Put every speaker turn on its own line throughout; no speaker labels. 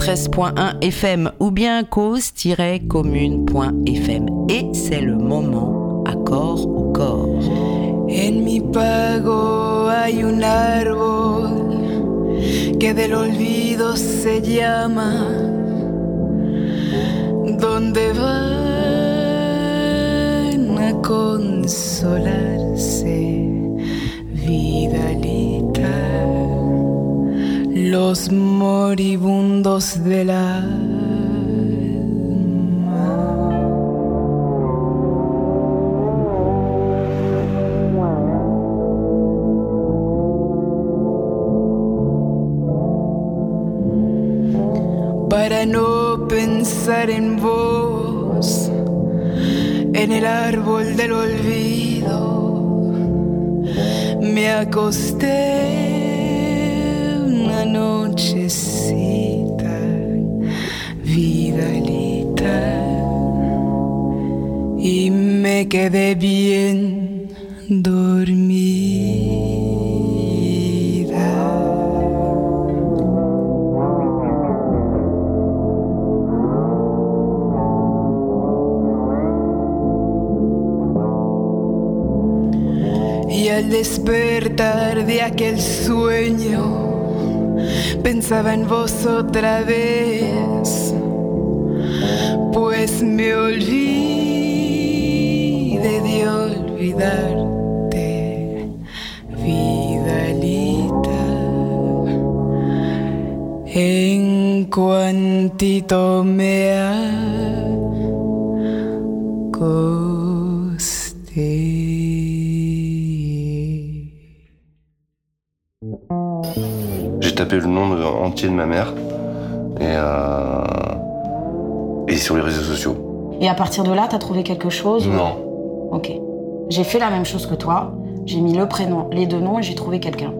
cause commune 93.1 FM ou bien cause-commune.fm. Et c'est le moment accord au corps.
En mi pago hay un árbol que del olvido se llama, donde van a consolarse, vidalita, los moribundos de la para no pensar en vos, en el árbol del olvido. Me acosté vos otra vez, pues me olvidé de olvidarte, vidalita. En cuantito
de- ma mère et, euh, et sur les réseaux sociaux.
Et à partir de là, t'as trouvé quelque chose ou-
Non.
Ok. J'ai fait la même chose que toi. J'ai mis le prénom, les deux noms et j'ai trouvé quelqu'un.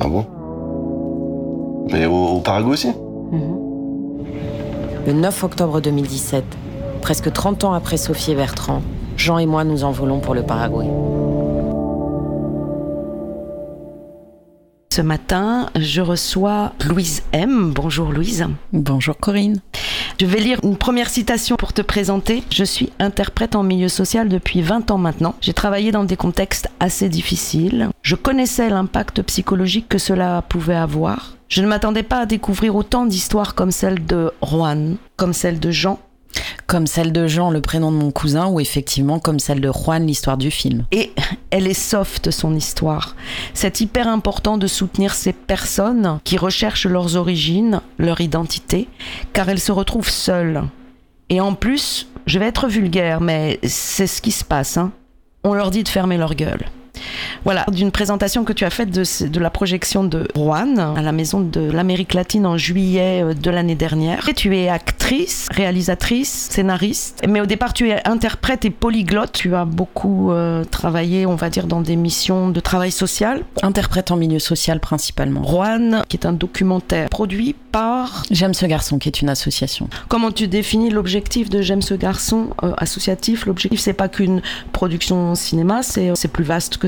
Ah bon? Mais au, au Paraguay aussi?
Le 9 octobre 2017, presque 30 ans après Sophie et Bertrand, Jean et moi nous envolons pour le Paraguay.
Ce matin, je reçois Louise M. Bonjour Louise.
Bonjour Corinne.
Je vais lire une première citation pour te présenter. Je suis interprète en milieu social depuis 20 ans maintenant. J'ai travaillé dans des contextes assez difficiles. Je connaissais l'impact psychologique que cela pouvait avoir. Je ne m'attendais pas à découvrir autant d'histoires comme celle de Juan, comme celle de Jean.
Comme celle de Jean, le prénom de mon cousin, ou effectivement comme celle de Juan, l'histoire du film.
Et elle est soft, son histoire. C'est hyper important de soutenir ces personnes qui recherchent leurs origines, leur identité, car elles se retrouvent seules. Et en plus, je vais être vulgaire, mais c'est ce qui se passe. hein. On leur dit de fermer leur gueule. Voilà, d'une présentation que tu as faite de, la projection de Juan à la Maison de l'Amérique latine en juillet euh, de l'année dernière. Et tu es actrice, réalisatrice, scénariste, mais au départ tu es interprète et polyglotte. Tu as beaucoup euh, travaillé, on va dire, dans des missions de travail social.
Interprète en milieu social principalement.
Juan, qui est un documentaire produit par...
J'aime ce garçon qui est une association.
Comment tu définis l'objectif de J'aime ce garçon euh, associatif? L'objectif, c'est pas qu'une production cinéma, c'est c'est plus vaste que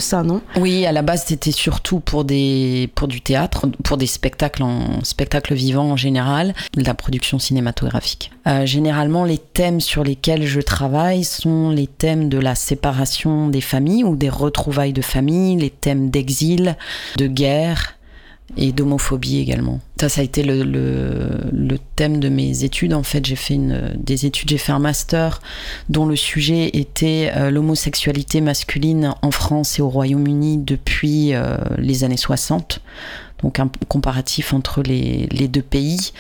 Oui, à la base, c'était surtout pour des pour du théâtre, pour des spectacles en spectacles vivants en général, la production cinématographique. Euh, généralement, les thèmes sur lesquels je travaille sont les thèmes de la séparation des familles ou des retrouvailles de famille, les thèmes d'exil, de guerre et d'homophobie également. Ça, ça a été le, le, thème de mes études. En fait, j'ai fait une, des études, j'ai fait un master dont le sujet était euh, l'homosexualité masculine en France et au Royaume-Uni depuis euh, les années 60. Donc un comparatif entre les, les deux pays.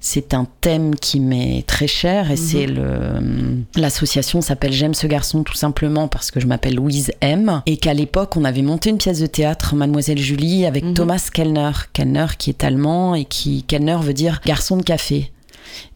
C'est un thème qui m'est très cher et c'est le l'association s'appelle J'aime ce garçon tout simplement parce que je m'appelle Louise M et qu'à l'époque on avait monté une pièce de théâtre Mademoiselle Julie avec
Mhm.
Thomas Kellner, Kellner qui est allemand et qui Kellner veut dire garçon de café.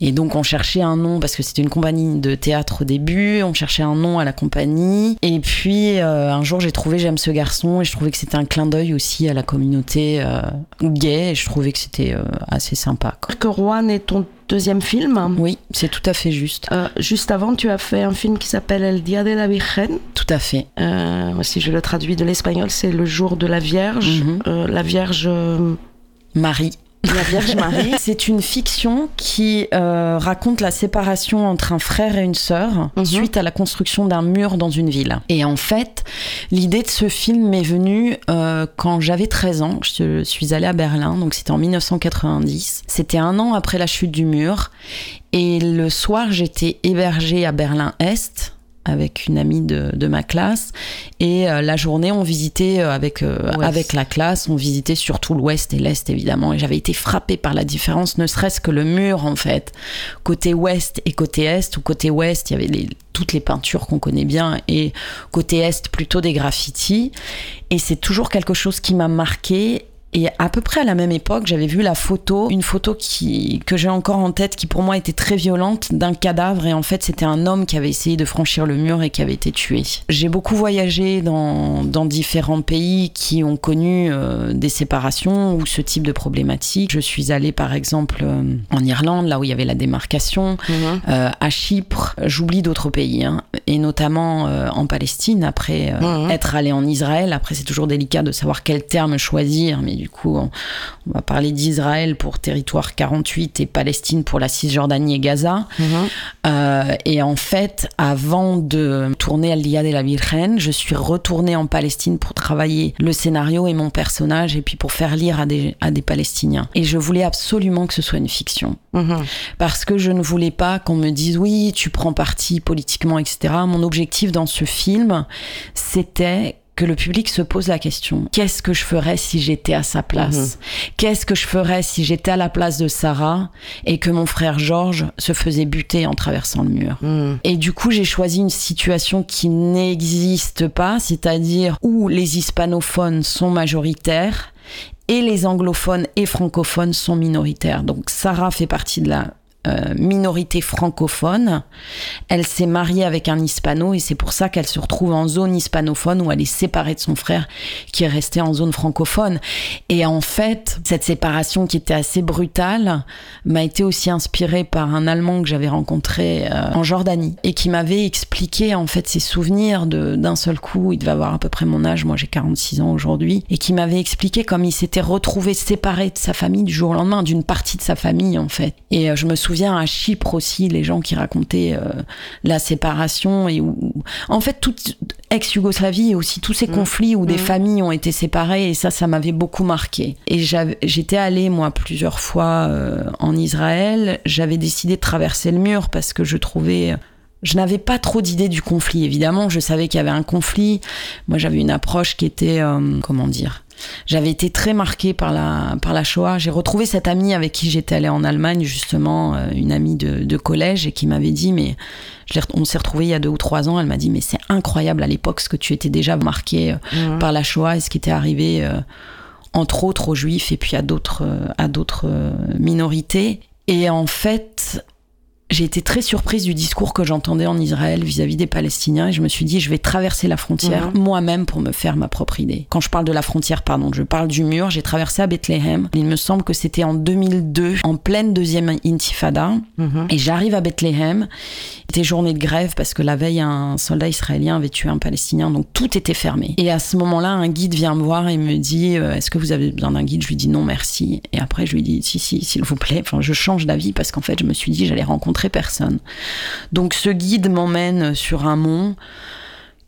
Et donc on cherchait un nom parce que c'était une compagnie de théâtre au début, on cherchait un nom à la compagnie. Et puis euh, un jour j'ai trouvé J'aime ce garçon et je trouvais que c'était un clin d'œil aussi à la communauté euh, gay et je trouvais que c'était euh, assez sympa. quoi.
Que Rouen est ton deuxième film?
Oui, c'est tout à fait juste.
Euh, juste avant, tu as fait un film qui s'appelle El Dia de la Virgen.
Tout à fait.
Euh, si je le traduis de l'espagnol, c'est le jour de la Vierge.
Mhm.
Euh, la Vierge.
Marie.
La Vierge Marie.
C'est une fiction qui euh, raconte la séparation entre un frère et une sœur
Mhm.
suite à la construction d'un mur dans une ville. Et en fait, l'idée de ce film m'est venue euh, quand j'avais 13 ans. Je suis allée à Berlin, donc c'était en 1990. C'était un an après la chute du mur. Et le soir, j'étais hébergée à Berlin-Est avec une amie de, de ma classe. Et euh, la journée on visitait euh, avec euh, avec la classe on visitait surtout l'ouest et l'est évidemment. Et j'avais été frappée par la différence ne serait-ce que le mur en fait. Côté ouest et côté est ou côté ouest il y avait les- toutes les peintures qu'on connaît bien et côté est plutôt des graffitis. Et c'est toujours quelque chose qui m'a marqué et à peu près à la même époque, j'avais vu la photo, une photo qui, que j'ai encore en tête, qui pour moi était très violente, d'un cadavre. Et en fait, c'était un homme qui avait essayé de franchir le mur et qui avait été tué. J'ai beaucoup voyagé dans, dans différents pays qui ont connu euh, des séparations ou ce type de problématiques. Je suis allée, par exemple, euh, en Irlande, là où il y avait la démarcation,
Mhm.
euh, à Chypre. J'oublie d'autres pays, hein, et notamment en Palestine. Après
Mhm.
être allé en Israël, après c'est toujours délicat de savoir quel terme choisir, mais du coup on, on va parler d'Israël pour territoire 48 et Palestine pour la Cisjordanie et Gaza.
Mhm.
Euh, et en fait, avant de tourner Al Dia de la Virgen, je suis retournée en Palestine pour travailler le scénario et mon personnage, et puis pour faire lire à des, à des Palestiniens. Et je voulais absolument que ce soit une fiction
Mhm.
parce que je ne voulais pas qu'on me dise oui, tu prends parti politiquement, etc. Mon objectif dans ce film, c'était que le public se pose la question qu'est-ce que je ferais si j'étais à sa place? Qu'est-ce que je ferais si j'étais à la place de Sarah et que mon frère Georges se faisait buter en traversant le mur?
Mhm.
et du coup, j'ai choisi une situation qui n'existe pas, c'est-à-dire où les hispanophones sont majoritaires et les anglophones et francophones sont minoritaires. Donc Sarah fait partie de la euh, minorité francophone. Elle s'est mariée avec un hispano et c'est pour ça qu'elle se retrouve en zone hispanophone où elle est séparée de son frère qui est resté en zone francophone. Et en fait, cette séparation qui était assez brutale m'a été aussi inspirée par un Allemand que j'avais rencontré euh, en Jordanie et qui m'avait expliqué en fait ses souvenirs d'un seul coup. Il devait avoir à peu près mon âge, moi j'ai 46 ans aujourd'hui, et qui m'avait expliqué comme il s'était retrouvé séparé de sa famille du jour au lendemain, d'une partie de sa famille en fait. Et euh, je me souviens à Chypre aussi, les gens qui racontaient euh, la séparation et où, en fait toute ex-Yougoslavie et aussi tous ces conflits où des familles ont été séparées et ça, ça m'avait beaucoup marqué. Et j'étais allée moi plusieurs fois euh, en Israël. J'avais décidé de traverser le mur parce que je trouvais je n'avais pas trop d'idées du conflit, évidemment. Je savais qu'il y avait un conflit. Moi, j'avais une approche qui était, euh, comment dire, j'avais été très marquée par la, par la Shoah. J'ai retrouvé cette amie avec qui j'étais allée en Allemagne, justement, euh, une amie de, de collège, et qui m'avait dit, mais je on s'est retrouvés il y a deux ou trois ans. Elle m'a dit, mais c'est incroyable à l'époque ce que tu étais déjà marquée euh,
Mhm.
par la Shoah et ce qui était arrivé, euh, entre autres aux Juifs et puis à d'autres, à d'autres minorités. Et en fait, j'ai été très surprise du discours que j'entendais en Israël vis-à-vis des Palestiniens et je me suis dit je vais traverser la frontière
Mhm.
moi-même pour me faire ma propre idée. Quand je parle de la frontière, pardon, je parle du mur. J'ai traversé à Bethléem. Il me semble que c'était en 2002, en pleine deuxième intifada.
Mhm.
Et j'arrive à Bethléem. C'était journée de grève parce que la veille, un soldat israélien avait tué un Palestinien, donc tout était fermé. Et à ce moment-là, un guide vient me voir et me dit euh, Est-ce que vous avez besoin d'un guide? Je lui dis non, merci. Et après, je lui dis Si, si, s'il vous plaît. Enfin, je change d'avis parce qu'en fait, je me suis dit J'allais rencontrer personne. Donc, ce guide m'emmène sur un mont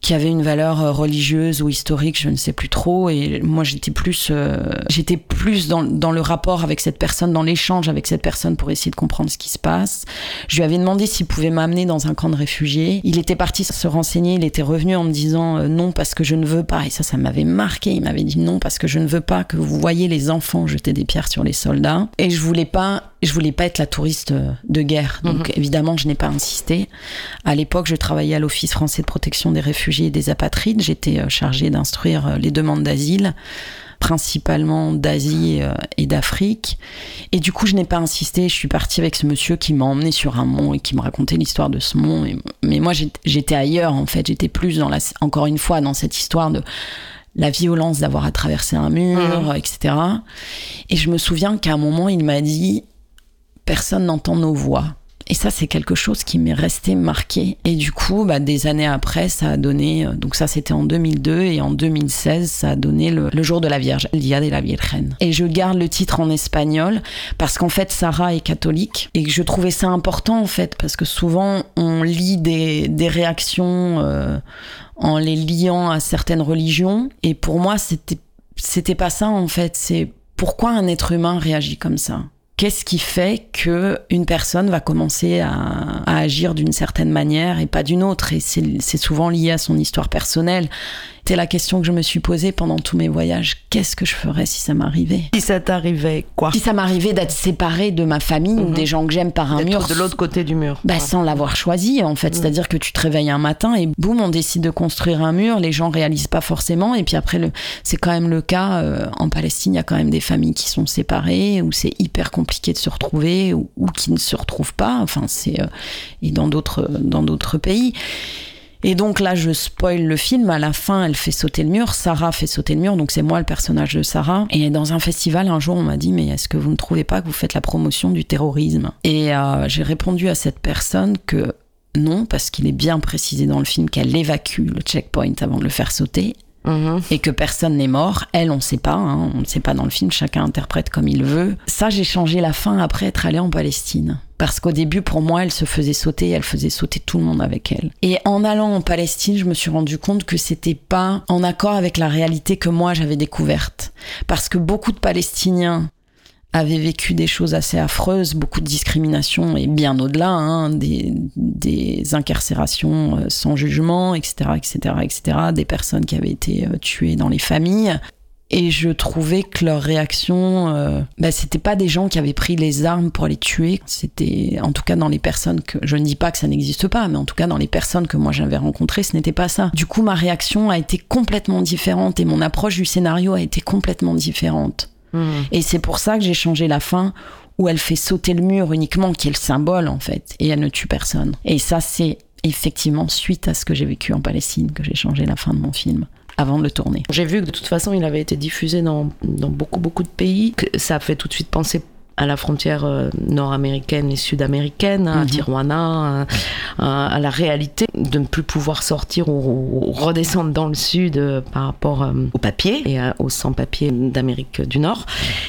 qui avait une valeur euh, religieuse ou historique, je ne sais plus trop. Et moi, j'étais plus, euh, j'étais plus dans, dans le rapport avec cette personne, dans l'échange avec cette personne pour essayer de comprendre ce qui se passe. Je lui avais demandé s'il pouvait m'amener dans un camp de réfugiés. Il était parti se renseigner. Il était revenu en me disant euh, non parce que je ne veux pas. Et ça, ça m'avait marqué. Il m'avait dit non parce que je ne veux pas que vous voyez les enfants jeter des pierres sur les soldats. Et je voulais pas, je voulais pas être la touriste euh, de guerre. Donc évidemment, je n'ai pas insisté. À l'époque, je travaillais à l'Office français de protection des réfugiés et des apatrides. J'étais euh, chargée d'instruire euh, les demandes d'asile principalement d'Asie et d'Afrique. Et du coup, je n'ai pas insisté. Je suis partie avec ce monsieur qui m'a emmené sur un mont et qui me racontait l'histoire de ce mont. mais moi, j'étais ailleurs, en fait. J'étais plus dans la, encore une fois, dans cette histoire de la violence d'avoir à traverser un mur, mmh. etc. Et je me souviens qu'à un moment, il m'a dit, personne n'entend nos voix. Et ça, c'est quelque chose qui m'est resté marqué. Et du coup, bah, des années après, ça a donné. Euh, donc, ça, c'était en 2002. Et en 2016, ça a donné le, jour de la Vierge, El Dia de la Virgen. Et je garde le titre en espagnol parce qu'en fait, Sarah est catholique. Et je trouvais ça important, en fait, parce que souvent, on lit des, des réactions euh, en les liant à certaines religions. Et pour moi, c'était, c'était pas ça, en fait. C'est pourquoi un être humain réagit comme ça Qu'est-ce qui fait que une personne va commencer à, agir d'une certaine manière et pas d'une autre? Et c'est souvent lié à son histoire personnelle. C'était la question que je me suis posée pendant tous mes voyages. Qu'est-ce que je ferais si ça m'arrivait?
Si ça t'arrivait, quoi?
Si ça m'arrivait d'être séparée de ma famille ou mhm. des gens que j'aime par un mur.
de l'autre côté du mur.
Bah, sans l'avoir choisi, en fait. Mhm. C'est-à-dire que tu te réveilles un matin et boum, on décide de construire un mur. Les gens réalisent pas forcément. Et puis après, le... c'est quand même le cas. Euh, en Palestine, il y a quand même des familles qui sont séparées, où c'est hyper compliqué de se retrouver, ou, qui ne se retrouvent pas. Enfin, c'est. Euh, et dans d'autres, dans d'autres pays. Et donc là, je spoil le film. À la fin, elle fait sauter le mur. Sarah fait sauter le mur. Donc c'est moi le personnage de Sarah. Et dans un festival, un jour, on m'a dit Mais est-ce que vous ne trouvez pas que vous faites la promotion du terrorisme? Et euh, j'ai répondu à cette personne que non, parce qu'il est bien précisé dans le film qu'elle évacue le checkpoint avant de le faire sauter. Mhm. et que personne n'est mort. Elle, on ne sait pas, hein, on ne sait pas dans le film, chacun interprète comme il veut. Ça, j'ai changé la fin après être allée en Palestine. Parce qu'au début, pour moi, elle se faisait sauter, elle faisait sauter tout le monde avec elle. Et en allant en Palestine, je me suis rendu compte que c'était pas en accord avec la réalité que moi j'avais découverte. Parce que beaucoup de Palestiniens avaient vécu des choses assez affreuses, beaucoup de discrimination et bien au-delà, hein, des, des, incarcérations euh, sans jugement, etc., etc., etc., des personnes qui avaient été euh, tuées dans les familles. Et je trouvais que leur réaction, euh, bah, c'était pas des gens qui avaient pris les armes pour les tuer. C'était, en tout cas, dans les personnes que, je ne dis pas que ça n'existe pas, mais en tout cas, dans les personnes que moi j'avais rencontrées, ce n'était pas ça. Du coup, ma réaction a été complètement différente et mon approche du scénario a été complètement différente. Hmm. Et c'est pour ça que j'ai changé la fin où elle fait sauter le mur uniquement, qui est le symbole en fait, et elle ne tue personne. Et ça, c'est effectivement suite à ce que j'ai vécu en Palestine que j'ai changé la fin de mon film avant de le tourner.
J'ai vu que de toute façon, il avait été diffusé dans, dans beaucoup, beaucoup de pays. Ça a fait tout de suite penser à la frontière euh, nord-américaine et sud-américaine, à mhm. Tijuana, à, la réalité de ne plus pouvoir sortir ou, redescendre dans le sud euh, par rapport euh, au papier et aux sans-papiers d'Amérique du Nord.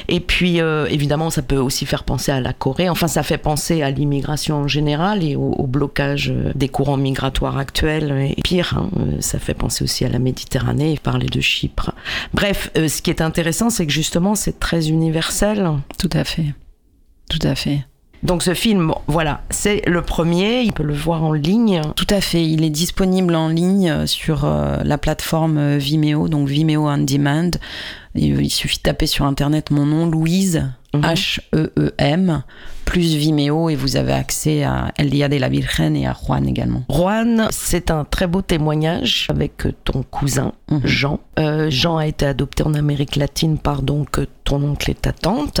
Et puis, évidemment, ça peut aussi faire penser à la Corée. Enfin, ça fait penser à l'immigration en général et au, blocage des courants migratoires actuels. Et pire, hein, ça fait penser aussi à la Méditerranée et parler de Chypre. Bref, ce qui est intéressant, c'est que justement, c'est très universel.
Tout à fait. Tout à fait.
Donc ce film, voilà, c'est le premier, il peut le voir en ligne.
Tout à fait, il est disponible en ligne sur euh, la plateforme Vimeo, donc Vimeo On Demand. Il suffit de taper sur internet mon nom, Louise, H-E-E-M. Plus Vimeo, et vous avez accès à El Dia de la Virgen et à Juan également.
Juan, c'est un très beau témoignage avec ton cousin, mhm. Jean. Euh, Jean a été adopté en Amérique latine par donc ton oncle et ta tante.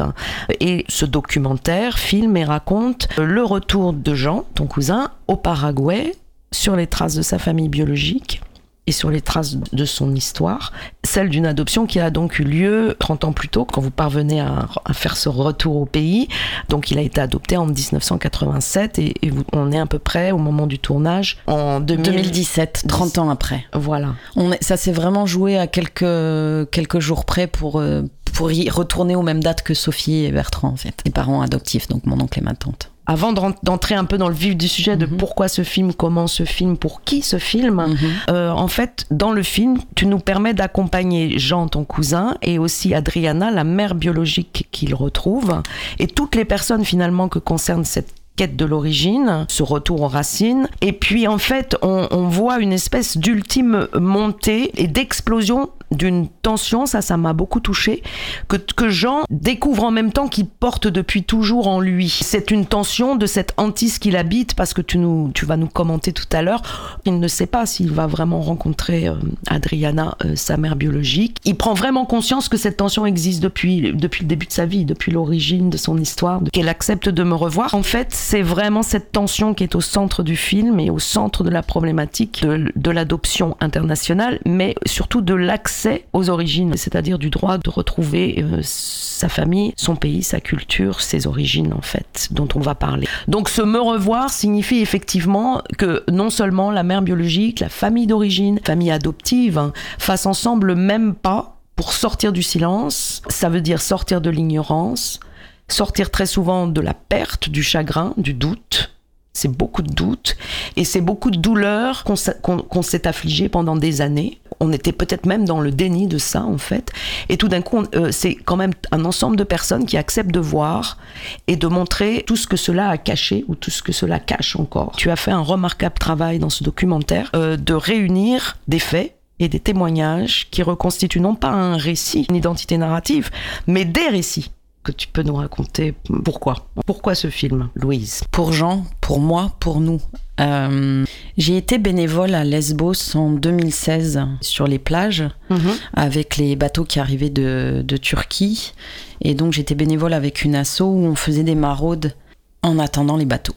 Et ce documentaire filme et raconte le retour de Jean, ton cousin, au Paraguay, sur les traces de sa famille biologique et sur les traces de son histoire, celle d'une adoption qui a donc eu lieu 30 ans plus tôt, quand vous parvenez à, faire ce retour au pays. Donc il a été adopté en 1987 et, on est à peu près au moment du tournage en
2017, 30 ans après.
Voilà.
On ça s'est vraiment joué à quelques, quelques jours près pour, euh, pour y retourner aux mêmes dates que Sophie et Bertrand en fait, les parents adoptifs, donc mon oncle et ma tante
avant d'entrer un peu dans le vif du sujet de mhm. pourquoi ce film, comment ce film, pour qui ce film, mhm. euh, en fait, dans le film, tu nous permets d'accompagner Jean, ton cousin, et aussi Adriana, la mère biologique qu'il retrouve, et toutes les personnes finalement que concerne cette quête de l'origine, ce retour aux racines. Et puis en fait, on, voit une espèce d'ultime montée et d'explosion d'une tension, ça, ça m'a beaucoup touché, que, que Jean découvre en même temps qu'il porte depuis toujours en lui. C'est une tension de cette hantise qu'il habite, parce que tu, nous, tu vas nous commenter tout à l'heure. Il ne sait pas s'il va vraiment rencontrer euh, Adriana, euh, sa mère biologique. Il prend vraiment conscience que cette tension existe depuis, depuis le début de sa vie, depuis l'origine de son histoire, qu'elle accepte de me revoir. En fait, c'est vraiment cette tension qui est au centre du film et au centre de la problématique de l'adoption internationale, mais surtout de l'accès aux origines, c'est-à-dire du droit de retrouver euh, sa famille, son pays, sa culture, ses origines en fait, dont on va parler. Donc ce me revoir signifie effectivement que non seulement la mère biologique, la famille d'origine, famille adoptive, hein, fassent ensemble le même pas pour sortir du silence, ça veut dire sortir de l'ignorance, sortir très souvent de la perte, du chagrin, du doute, c'est beaucoup de doutes et c'est beaucoup de douleurs qu'on s'est affligé pendant des années. On était peut-être même dans le déni de ça en fait. Et tout d'un coup, euh, c'est quand même un ensemble de personnes qui acceptent de voir et de montrer tout ce que cela a caché ou tout ce que cela cache encore. Tu as fait un remarquable travail dans ce documentaire euh, de réunir des faits et des témoignages qui reconstituent non pas un récit, une identité narrative, mais des récits que tu peux nous raconter pourquoi Pourquoi ce film, Louise?
Pour Jean, pour moi, pour nous. Euh, j'ai été bénévole à Lesbos en 2016 sur les plages -hmm. avec les bateaux qui arrivaient de, de Turquie. Et donc j'étais bénévole avec une asso où on faisait des maraudes en attendant les bateaux.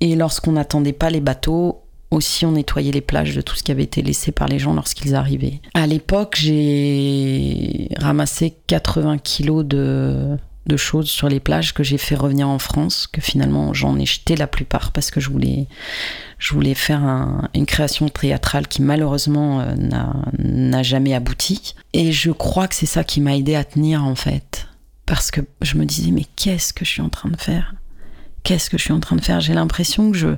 Et lorsqu'on n'attendait pas les bateaux, aussi on nettoyait les plages de tout ce qui avait été laissé par les gens lorsqu'ils arrivaient. À l'époque, j'ai ramassé 80 kilos de, de, choses sur les plages que j'ai fait revenir en France, que finalement j'en ai jeté la plupart parce que je voulais, je voulais faire un, une création théâtrale qui malheureusement euh, n'a jamais abouti. Et je crois que c'est ça qui m'a aidé à tenir en fait. Parce que je me disais, mais qu'est-ce que je suis en train de faire? Qu'est-ce que je suis en train de faire? J'ai l'impression que je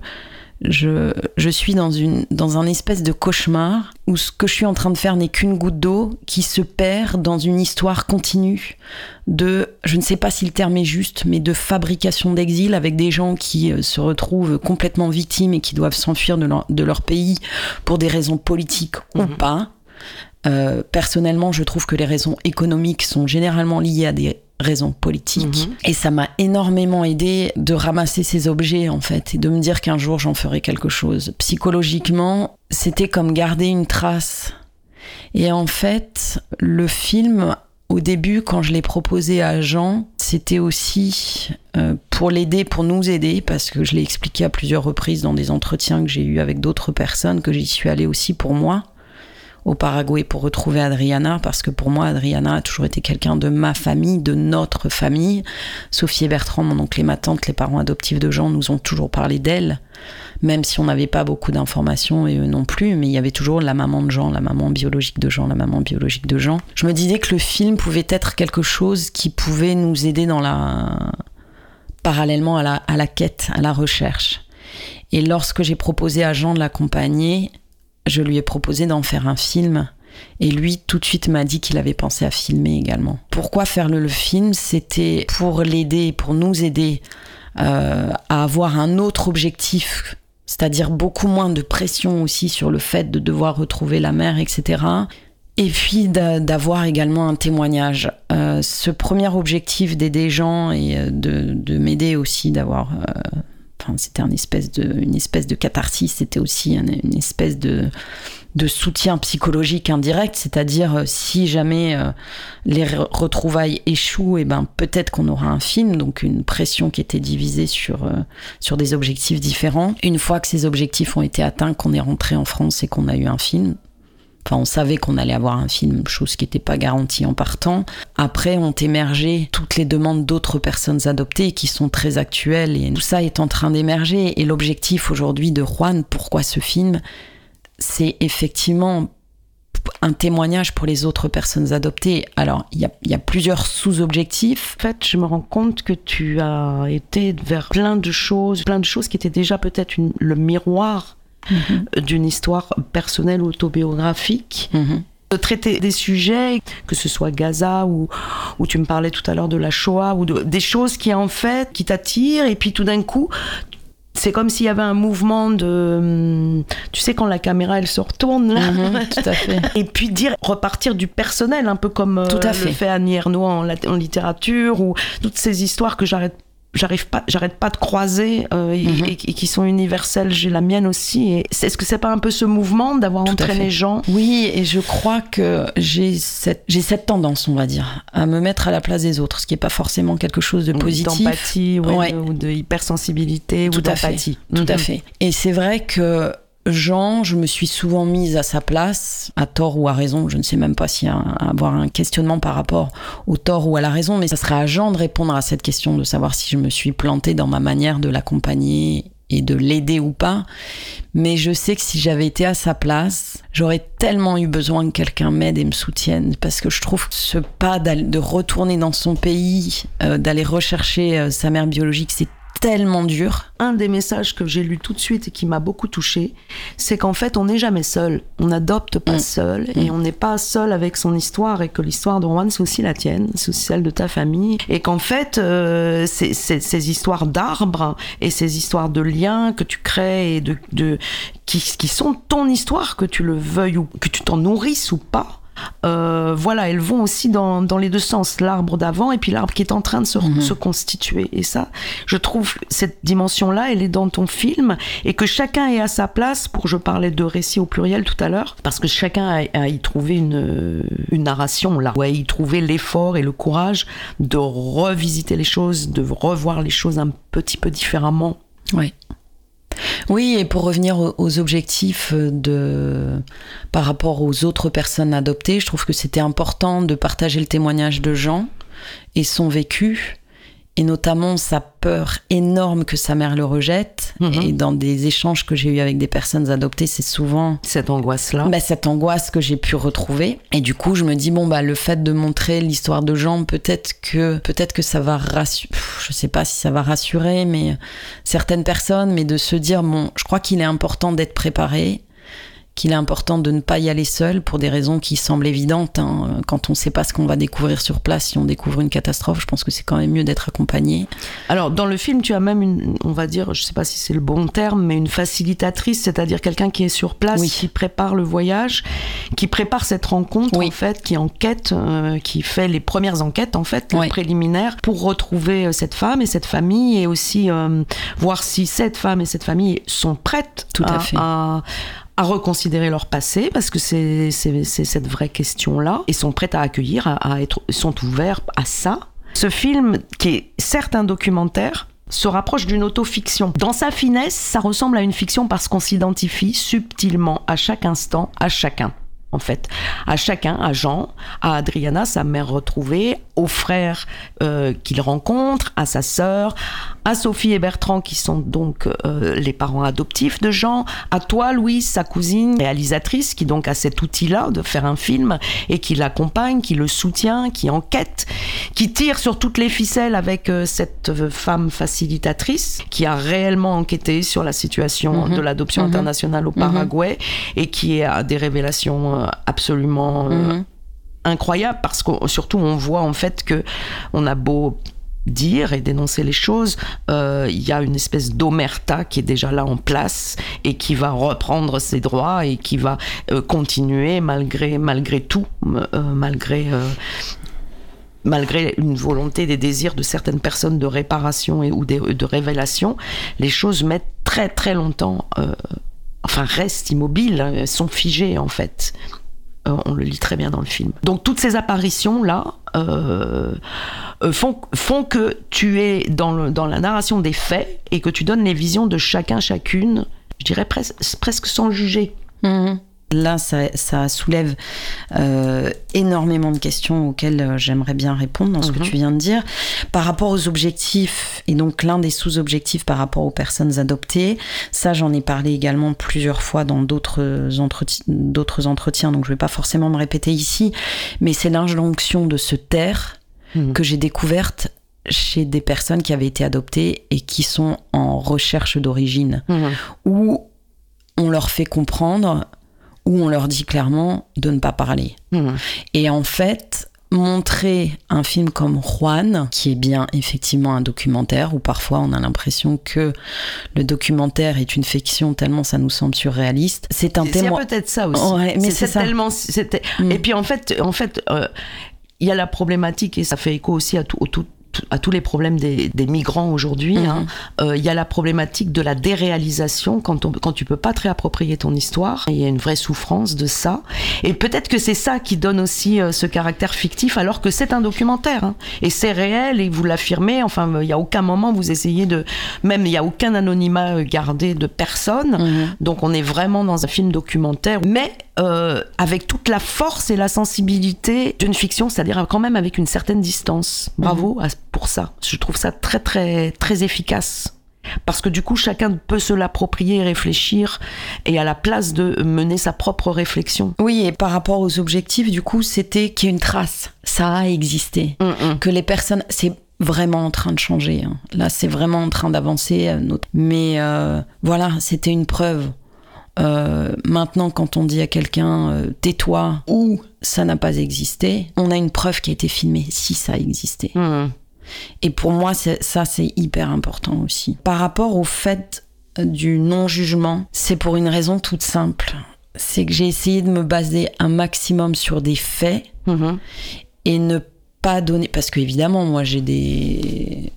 je, je, suis dans, une, dans un espèce de cauchemar où ce que je suis en train de faire n'est qu'une goutte d'eau qui se perd dans une histoire continue de, je ne sais pas si le terme est juste, mais de fabrication d'exil avec des gens qui euh, se retrouvent complètement victimes et qui doivent s'enfuir de, leur, de leur pays pour des raisons politiques mmh. ou pas. Euh, personnellement, je trouve que les raisons économiques sont généralement liées à des raisons politiques. Mmh. Et ça m'a énormément aidé de ramasser ces objets, en fait, et de me dire qu'un jour j'en ferai quelque chose. Psychologiquement, c'était comme garder une trace. Et en fait, le film, au début, quand je l'ai proposé à Jean, c'était aussi euh, pour l'aider, pour nous aider, parce que je l'ai expliqué à plusieurs reprises dans des entretiens que j'ai eus avec d'autres personnes, que j'y suis allée aussi pour moi au Paraguay pour retrouver Adriana, parce que pour moi, Adriana a toujours été quelqu'un de ma famille, de notre famille. Sophie et Bertrand, mon oncle et ma tante, les parents adoptifs de Jean, nous ont toujours parlé d'elle, même si on n'avait pas beaucoup d'informations, et eux non plus, mais il y avait toujours la maman de Jean, la maman biologique de Jean, la maman biologique de Jean. Je me disais que le film pouvait être quelque chose qui pouvait nous aider dans la... parallèlement à la, à la quête, à la recherche. Et lorsque j'ai proposé à Jean de l'accompagner, je lui ai proposé d'en faire un film. Et lui, tout de suite, m'a dit qu'il avait pensé à filmer également. Pourquoi faire le, film? C'était pour l'aider, pour nous aider euh, à avoir un autre objectif, c'est-à-dire beaucoup moins de pression aussi sur le fait de devoir retrouver la mère, etc. Et puis d'avoir également un témoignage. Euh, ce premier objectif d'aider gens et euh, de, de m'aider aussi, d'avoir C'était une espèce de, une catharsis, c'était aussi une, espèce de, de, soutien psychologique indirect, c'est-à-dire euh, si jamais euh, les retrouvailles échouent, et eh ben peut-être qu'on aura un film, donc une pression qui était divisée sur, euh, sur des objectifs différents. Une fois que ces objectifs ont été atteints, qu'on est rentré en France et qu'on a eu un film, Enfin, on savait qu'on allait avoir un film, chose qui n'était pas garantie en partant. Après ont émergé toutes les demandes d'autres personnes adoptées qui sont très actuelles et tout ça est en train d'émerger. Et l'objectif aujourd'hui de Juan, pourquoi ce film, c'est effectivement un témoignage pour les autres personnes adoptées. Alors, il y, y a, plusieurs sous-objectifs.
En fait, je me rends compte que tu as été vers plein de choses, plein de choses qui étaient déjà peut-être le miroir mmh. d'une histoire personnelle autobiographique. Mmh. De traiter des sujets, que ce soit Gaza ou, ou tu me parlais tout à l'heure de la Shoah, ou de, des choses qui en fait, qui t'attirent, et puis tout d'un coup, c'est comme s'il y avait un mouvement de, hum, tu sais, quand la caméra elle se retourne là,
Mhm, tout à fait.
et puis dire repartir du personnel, un peu comme euh,
Tout à fait.
le fait Annie Ernaux en, en littérature ou toutes ces histoires que j'arrête j'arrive pas j'arrête pas de croiser euh, et,
Mhm.
et- et qui sont universelles j'ai la mienne aussi et est-ce que c'est pas un peu ce mouvement d'avoir entraîné gens
Oui, et je crois que j'ai cette, j'ai cette tendance, on va dire, à me mettre à la place des autres, ce qui n'est pas forcément quelque chose de positif.
d'empathie ouais,
Ouais.
de- ou de hypersensibilité ou
Tout à fait.
d'empathie
Tout à
Mhm.
fait. Et c'est vrai que Jean, je me suis souvent mise à sa place, à tort ou à raison. Je ne sais même pas s'il y a un- avoir un questionnement par rapport au tort ou à la raison, mais ça serait à Jean de répondre à cette question, de savoir si je me suis plantée dans ma manière de l'accompagner et de l'aider ou pas. Mais je sais que si j'avais été à sa place, j'aurais tellement eu besoin que quelqu'un m'aide et me soutienne, parce que je trouve que ce pas de retourner dans son pays, euh, d'aller rechercher euh, sa mère biologique, c'est tellement dur.
un des messages que j'ai lu tout de suite et qui m'a beaucoup touché, c'est qu'en fait, on n'est jamais seul. On n'adopte pas
Mm.
seul et on n'est pas seul avec son histoire et que l'histoire de Juan, c'est aussi la tienne, c'est aussi celle de ta famille. Et qu'en fait, euh, ces histoires d'arbres et ces histoires de liens que tu crées et de, de, qui, qui sont ton histoire, que tu le veuilles ou que tu t'en nourrisses ou pas. Euh, voilà, elles vont aussi dans, dans les deux sens, l'arbre d'avant et puis l'arbre qui est en train de se,
Mhm.
se constituer. Et ça, je trouve que cette dimension-là, elle est dans ton film et que chacun est à sa place pour, je parlais de récit au pluriel tout à l'heure, parce que chacun a, a y trouvé une, une narration là, ou a y trouvé l'effort et le courage de revisiter les choses, de revoir les choses un petit peu différemment.
Oui. Oui, et pour revenir aux, objectifs de par rapport aux autres personnes adoptées, je trouve que c'était important de partager le témoignage de Jean et son vécu, et notamment sa peur énorme que sa mère le rejette.
Mhm.
Et dans des échanges que j'ai eus avec des personnes adoptées, c'est souvent
Cette angoisse-là.
bah, cette angoisse que j'ai pu retrouver. Et du coup, je me dis bon bah le fait de montrer l'histoire de Jean, peut-être que peut-être que ça va rassurer. Je sais pas si ça va rassurer, mais certaines personnes, mais de se dire bon, je crois qu'il est important d'être préparé. Qu'il est important de ne pas y aller seul pour des raisons qui semblent évidentes. hein. Quand on ne sait pas ce qu'on va découvrir sur place, si on découvre une catastrophe, je pense que c'est quand même mieux d'être accompagné.
Alors, dans le film, tu as même une, on va dire, je sais pas si c'est le bon terme, mais une facilitatrice, c'est-à-dire quelqu'un qui est sur place,
Oui.
qui prépare le voyage, qui prépare cette rencontre,
Oui.
en fait, qui enquête, euh, qui fait les premières enquêtes, en fait,
Oui.
le préliminaire, pour retrouver euh, cette femme et cette famille, et aussi euh, voir si cette femme et cette famille sont prêtes
Tout à fait.
à à reconsidérer leur passé parce que c'est cette vraie question là et sont prêtes à accueillir à, à être sont ouverts à ça ce film qui est certes un documentaire se rapproche d'une autofiction. Dans sa finesse, ça ressemble à une fiction parce qu'on s'identifie subtilement à chaque instant à chacun. En fait, à chacun, à Jean, à Adriana, sa mère retrouvée, aux frères euh, qu'il rencontre, à sa sœur, à Sophie et Bertrand qui sont donc euh, les parents adoptifs de Jean, à toi Louise, sa cousine réalisatrice qui donc a cet outil-là de faire un film et qui l'accompagne, qui le soutient, qui enquête, qui tire sur toutes les ficelles avec euh, cette euh, femme facilitatrice qui a réellement enquêté sur la situation
Mhm.
de l'adoption
Mhm.
internationale au Paraguay et qui a des révélations absolument
Mhm.
incroyable parce que surtout on voit en fait que on a beau dire et dénoncer les choses, euh, il y a une espèce d'omerta qui est déjà là en place et qui va reprendre ses droits et qui va euh, continuer malgré malgré tout, euh, malgré malgré une volonté des désirs de certaines personnes de réparation et, ou de révélation, les choses mettent très très longtemps, enfin restent immobiles, hein, sont figées en fait. On le lit très bien dans le film. Donc toutes ces apparitions là font, font que tu es dans, le, dans la narration des faits et que tu donnes les visions de chacun chacune, je dirais pres- presque sans juger.
Mhm. Là, ça, ça soulève euh, énormément de questions auxquelles euh, j'aimerais bien répondre dans ce que
Mhm.
tu viens de dire. Par rapport aux objectifs, et donc l'un des sous-objectifs par rapport aux personnes adoptées, ça j'en ai parlé également plusieurs fois dans d'autres entreti- d'autres entretiens, donc je ne vais pas forcément me répéter ici, mais c'est l'injonction de se taire
Mhm.
que j'ai découverte chez des personnes qui avaient été adoptées et qui sont en recherche d'origine où on leur fait comprendre, où on leur dit clairement de ne pas parler.
Mhm.
Et en fait, montrer un film comme Juan, qui est bien effectivement un documentaire, où parfois on a l'impression que le documentaire est une fiction tellement ça nous semble surréaliste. C'est un
C'est
témoin.
peut-être ça aussi.
Ouais, mais c'est
tellement.
Mm.
Et puis en fait, en fait, euh, il y a la problématique et ça fait écho aussi à tout. au tout- à tous les problèmes des, des migrants aujourd'hui,
Mhm.
hein. Euh, il y a la problématique de la déréalisation quand, on, quand tu peux pas te réapproprier ton histoire. Il y a une vraie souffrance de ça. Et peut-être que c'est ça qui donne aussi euh, ce caractère fictif, alors que c'est un documentaire. hein. Et c'est réel et vous l'affirmez. Enfin, il y a aucun moment vous essayez de. Même il y a aucun anonymat euh, gardé de personne.
Mhm.
Donc on est vraiment dans un film documentaire, mais euh, avec toute la force et la sensibilité d'une fiction, c'est-à-dire quand même avec une certaine distance. Bravo à- pour ça. Je trouve ça très très très efficace. Parce que du coup, chacun peut se l'approprier et réfléchir, et à la place de mener sa propre réflexion.
Oui, et par rapport aux objectifs, du coup, c'était qu'il y ait une trace. Ça a existé. Que les personnes. C'est vraiment en train de changer. hein. Là, c'est vraiment en train d'avancer. euh, Mais euh, voilà, c'était une preuve. Euh, maintenant, quand on dit à quelqu'un euh, tais-toi ou ça n'a pas existé, on a une preuve qui a été filmée si ça a existé.
Mhm.
Et pour moi, ça, c'est hyper important aussi. Par rapport au fait du non-jugement, c'est pour une raison toute simple. C'est que j'ai essayé de me baser un maximum sur des faits
Mhm.
et ne pas donner. Parce que, évidemment, moi, j'ai des.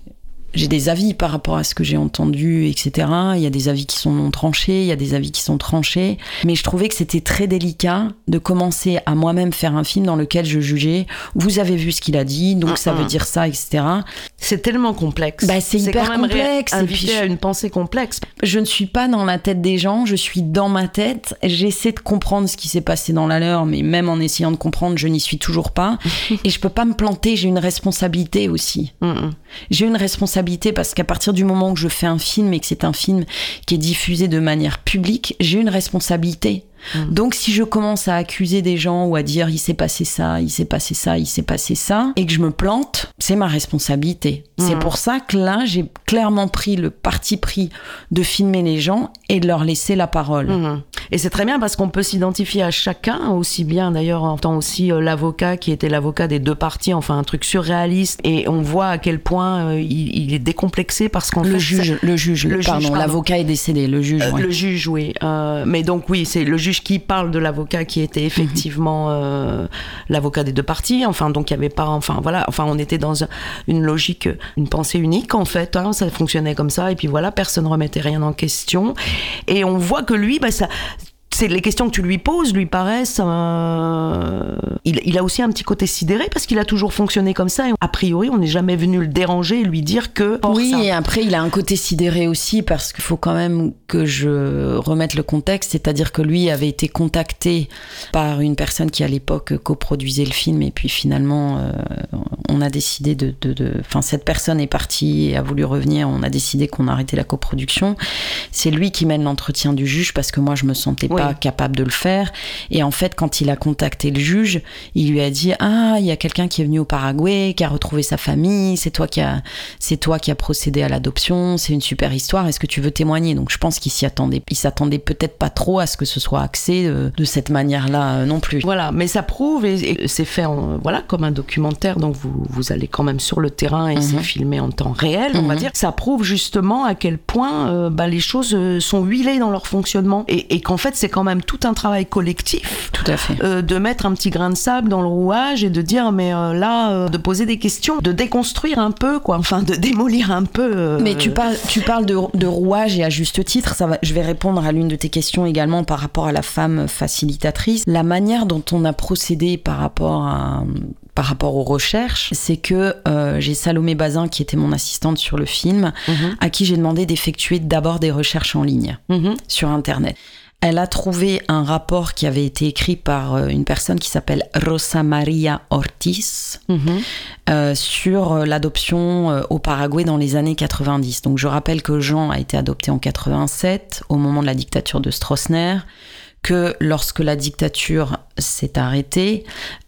J'ai des avis par rapport à ce que j'ai entendu, etc. Il y a des avis qui sont non tranchés, il y a des avis qui sont tranchés. Mais je trouvais que c'était très délicat de commencer à moi-même faire un film dans lequel je jugeais. Vous avez vu ce qu'il a dit, donc ça veut dire ça, etc.
C'est tellement complexe.
Bah, c'est hyper
quand même ré-
complexe, et puis je-
à une pensée complexe.
Je ne suis pas dans la tête des gens, je suis dans ma tête. J'essaie de comprendre ce qui s'est passé dans la leur, mais même en essayant de comprendre, je n'y suis toujours pas. Et je peux pas me planter, j'ai une responsabilité aussi. J'ai une responsabilité parce qu'à partir du moment où je fais un film et que c'est un film qui est diffusé de manière publique, j'ai une responsabilité. Donc si je commence à accuser des gens ou à dire il s'est passé ça, il s'est passé ça, il s'est passé ça, et que je me plante, c'est ma responsabilité. C'est pour ça que là, j'ai clairement pris le parti pris de filmer les gens et de leur laisser la parole.
Mhm. Et c'est très bien parce qu'on peut s'identifier à chacun, aussi bien d'ailleurs en tant aussi euh, l'avocat qui était l'avocat des deux parties, enfin un truc surréaliste. Et on voit à quel point euh, il, il est décomplexé parce qu'en
Le
fait,
juge, le juge,
le juge,
pardon, l'avocat est décédé, le juge.
Euh,
ouais.
Le juge, oui. Mais donc oui, c'est le juge qui parle de l'avocat qui était effectivement euh, l'avocat des deux parties. Enfin, donc il y avait pas, enfin voilà, enfin on était dans un- une logique, une pensée unique en fait. hein, ça fonctionnait comme ça et puis voilà, personne remettait rien en question. Et on voit que lui, bah ça. C'est les questions que tu lui poses lui paraissent. euh, il, il a aussi un petit côté sidéré parce qu'il a toujours fonctionné comme ça. Et a priori, on n'est jamais venu le déranger et lui dire que.
Oui,
ça.
et après, il a un côté sidéré aussi parce qu'il faut quand même que je remette le contexte, c'est-à-dire que lui avait été contacté par une personne qui à l'époque coproduisait le film et puis finalement euh, on a décidé de, de, de- enfin cette personne est partie et a voulu revenir, on a décidé qu'on arrêtait la coproduction. C'est lui qui mène l'entretien du juge parce que moi je me sentais
Oui.
pas capable de le faire. Et en fait quand il a contacté le juge, il lui a dit ah il y a quelqu'un qui est venu au Paraguay, qui a retrouvé sa famille, c'est toi qui a c'est toi qui a procédé à l'adoption, c'est une super histoire, est-ce que tu veux témoigner? Donc je pense qu'il s'y attendait, il s'attendait peut-être pas trop à ce que ce soit axé euh, de cette manière-là euh, non plus.
Voilà, mais ça prouve, et, et c'est fait en, voilà, comme un documentaire, donc vous, vous allez quand même sur le terrain et c'est filmé en temps réel, on va dire. Ça prouve justement à quel point euh, bah, les choses sont huilées dans leur fonctionnement. Et, et qu'en fait c'est quand même tout un travail collectif
Tout à fait.
euh, de mettre un petit grain de sable dans le rouage et de dire mais euh, là euh, de poser des questions, de déconstruire un peu quoi, enfin de démolir un peu.
Mais tu parles, tu parles de, de rouage et à juste titre, ça va, je vais répondre à l'une de tes questions également par rapport à la femme facilitatrice. La manière dont on a procédé par rapport à par rapport aux recherches, c'est que euh, j'ai Salomé Bazin qui était mon assistante sur le film,
Mhm.
à qui j'ai demandé d'effectuer d'abord des recherches en ligne
Mhm.
sur Internet. Elle a trouvé un rapport qui avait été écrit par euh, une personne qui s'appelle Rosa Maria Ortiz
Mhm.
euh, sur euh, l'adoption au Paraguay dans les années 90. Donc je rappelle que Jean a été adopté en 87 au moment de la dictature de Stroessner, que lorsque la dictature s'est arrêtée,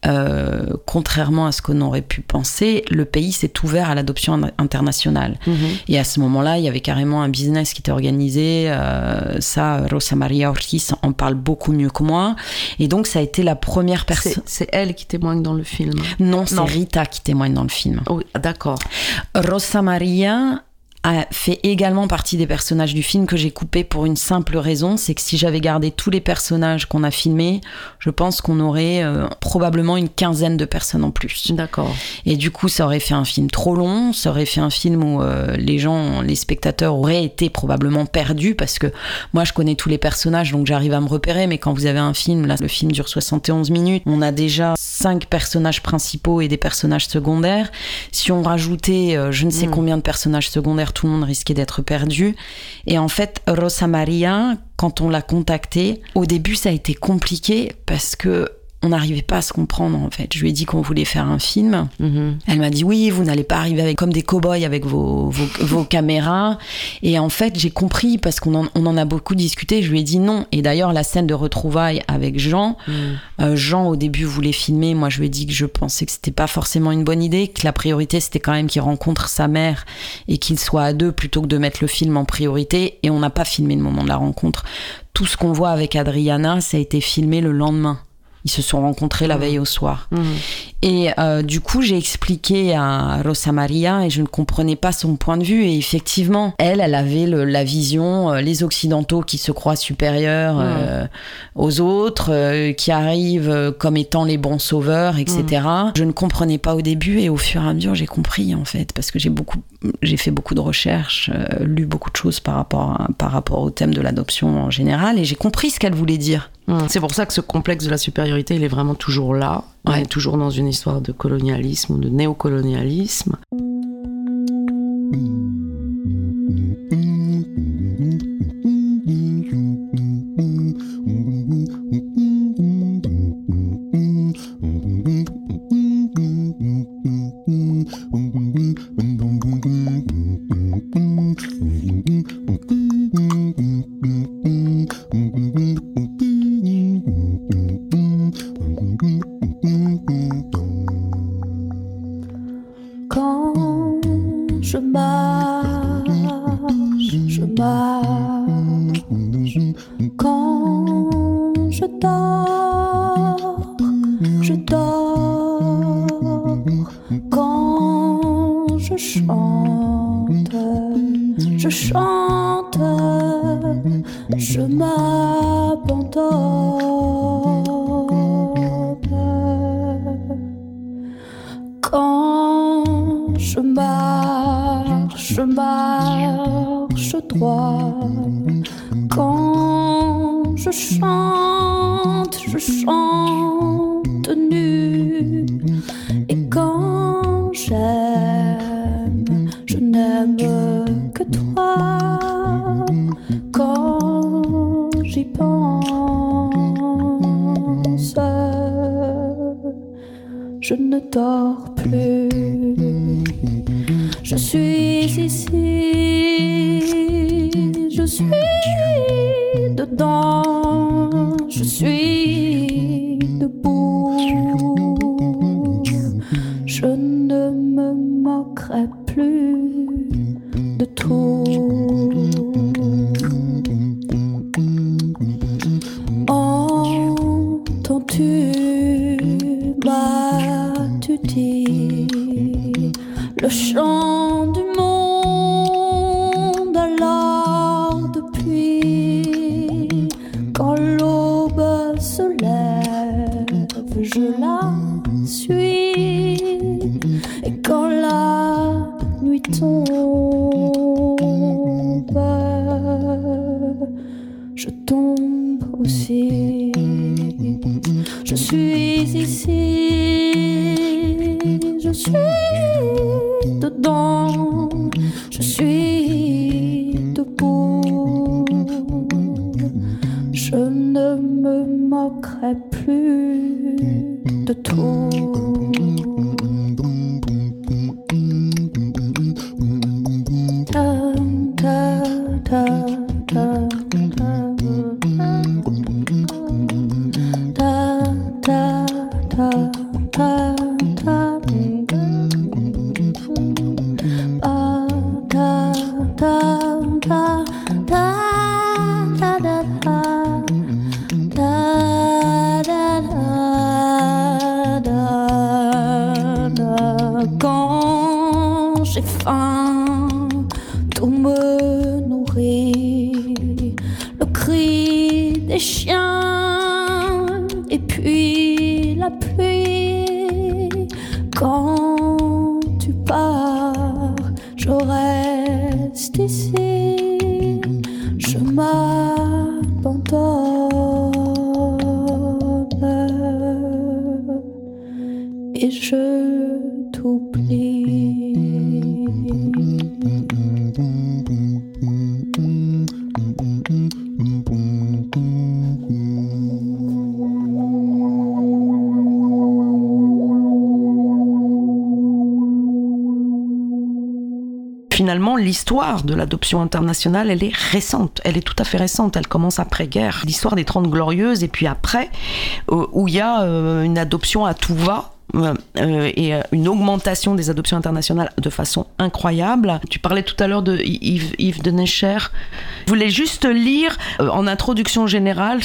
euh, contrairement à ce qu'on aurait pu penser, le pays s'est ouvert à l'adoption in- internationale.
Mhm.
Et à ce moment-là, il y avait carrément un business qui était organisé. euh, ça, Rosa Maria Ortiz en parle beaucoup mieux que moi. Et donc, ça a été la première personne.
C'est elle qui témoigne dans le film?
Non, c'est. Rita qui témoigne dans le film.
Oui, d'accord.
Rosa Maria a fait également partie des personnages du film que j'ai coupé pour une simple raison, c'est que si j'avais gardé tous les personnages qu'on a filmés, je pense qu'on aurait euh, probablement une quinzaine de personnes en plus.
D'accord.
Et du coup, ça aurait fait un film trop long, ça aurait fait un film où euh, les gens, les spectateurs auraient été probablement perdus parce que moi, je connais tous les personnages, donc j'arrive à me repérer. Mais quand vous avez un film, là, le film dure 71 minutes, on a déjà cinq personnages principaux et des personnages secondaires. Si on rajoutait euh, je ne sais
Mm.
combien de personnages secondaires, tout le monde risquait d'être perdu. Et en fait, Rosa Maria, quand on l'a contactée, au début, ça a été compliqué parce que on n'arrivait pas à se comprendre en fait. Je lui ai dit qu'on voulait faire un film.
Mhm.
Elle m'a dit oui, vous n'allez pas arriver avec, comme des cow-boys avec vos, vos, vos caméras. Et en fait, j'ai compris parce qu'on en, on en a beaucoup discuté. Je lui ai dit non. Et d'ailleurs, la scène de retrouvailles avec Jean,
Mhm.
euh, Jean au début voulait filmer. Moi, je lui ai dit que je pensais que c'était pas forcément une bonne idée, que la priorité c'était quand même qu'il rencontre sa mère et qu'il soit à deux plutôt que de mettre le film en priorité. Et on n'a pas filmé le moment de la rencontre. Tout ce qu'on voit avec Adriana, ça a été filmé le lendemain. Ils se sont rencontrés la veille au soir.
Mhm.
Et euh, du coup, j'ai expliqué à Rosa Maria et je ne comprenais pas son point de vue. Et effectivement, elle, elle avait le- la vision, euh, les Occidentaux qui se croient supérieurs euh, aux autres, qui arrivent comme étant les bons sauveurs, etc. Je ne comprenais pas au début et au fur et à mesure, j'ai compris en fait, parce que j'ai beaucoup, j'ai fait beaucoup de recherches, lu beaucoup de choses par rapport, à- par rapport au thème de l'adoption en général, et j'ai compris ce qu'elle voulait dire.
Mhm. C'est pour ça que ce complexe de la supériorité, il est vraiment toujours là. On
Ouais.
est toujours dans une histoire de colonialisme ou de néocolonialisme.
Quand ne me moquerai plus de tout.
L'histoire de l'adoption internationale, elle est récente. Elle est tout à fait récente. Elle commence après-guerre. L'histoire des Trente Glorieuses, et puis après, euh, où il y a euh, une adoption à tout va. euh, et une augmentation des adoptions internationales de façon incroyable. Tu parlais tout à l'heure de Yves, de Necher. Je voulais juste lire en introduction générale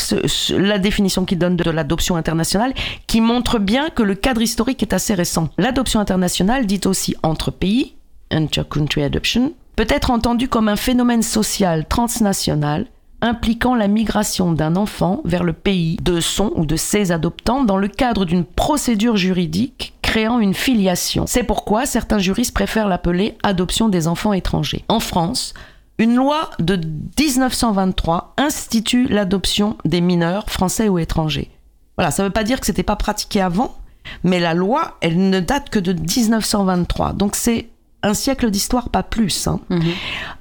la définition qu'il donne de l'adoption internationale qui montre bien que le cadre historique est assez récent. L'adoption internationale, dite aussi entre pays, inter-country adoption, peut être entendue comme un phénomène social transnational impliquant la migration d'un enfant vers le pays de son ou de ses adoptants dans le cadre d'une procédure juridique créant une filiation. C'est pourquoi certains juristes préfèrent l'appeler adoption des enfants étrangers. En France, une loi de 1923 institue l'adoption des mineurs français ou étrangers. Voilà, ça ne veut pas dire que c'était pas pratiqué avant, mais la loi, elle ne date que de 1923. Donc c'est un siècle d'histoire, pas plus. hein.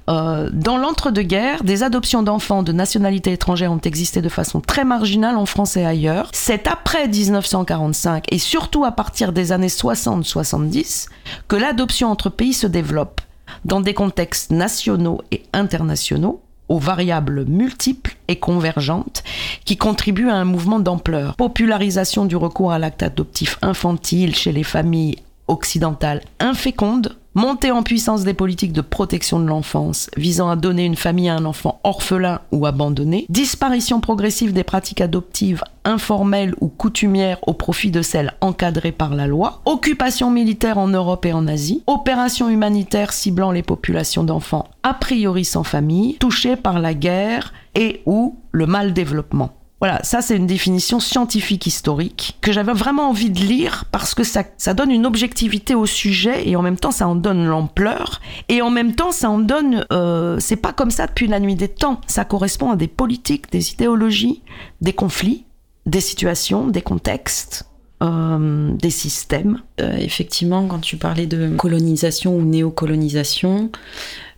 Euh, dans l'entre-deux-guerres, des adoptions d'enfants de nationalité étrangère ont existé de façon très marginale en France et ailleurs. C'est après 1945 et surtout à partir des années 60-70 que l'adoption entre pays se développe dans des contextes nationaux et internationaux aux variables multiples et convergentes qui contribuent à un mouvement d'ampleur. Popularisation du recours à l'acte adoptif infantile chez les familles occidentales infécondes, montée en puissance des politiques de protection de l'enfance visant à donner une famille à un enfant orphelin ou abandonné, disparition progressive des pratiques adoptives informelles ou coutumières au profit de celles encadrées par la loi, occupation militaire en Europe et en Asie, opérations humanitaires ciblant les populations d'enfants a priori sans famille, touchées par la guerre et ou le mal développement. Voilà, ça c'est une définition scientifique historique que j'avais vraiment envie de lire parce que ça, ça donne une objectivité au sujet et en même temps ça en donne l'ampleur et en même temps ça en donne, euh, c'est pas comme ça depuis la nuit des temps, ça correspond à des politiques, des idéologies, des conflits, des situations, des contextes, euh, des systèmes.
Euh, effectivement, quand tu parlais de colonisation ou néocolonisation,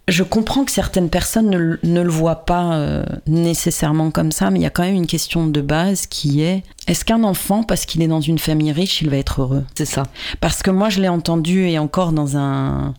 je comprends que certaines personnes ne, le- ne le voient pas euh, nécessairement comme ça, mais il y a quand même une question de base qui est est-ce qu'un enfant, parce qu'il est dans une famille riche, il va être heureux?
C'est ça.
Parce que moi, je l'ai entendu et encore dans un.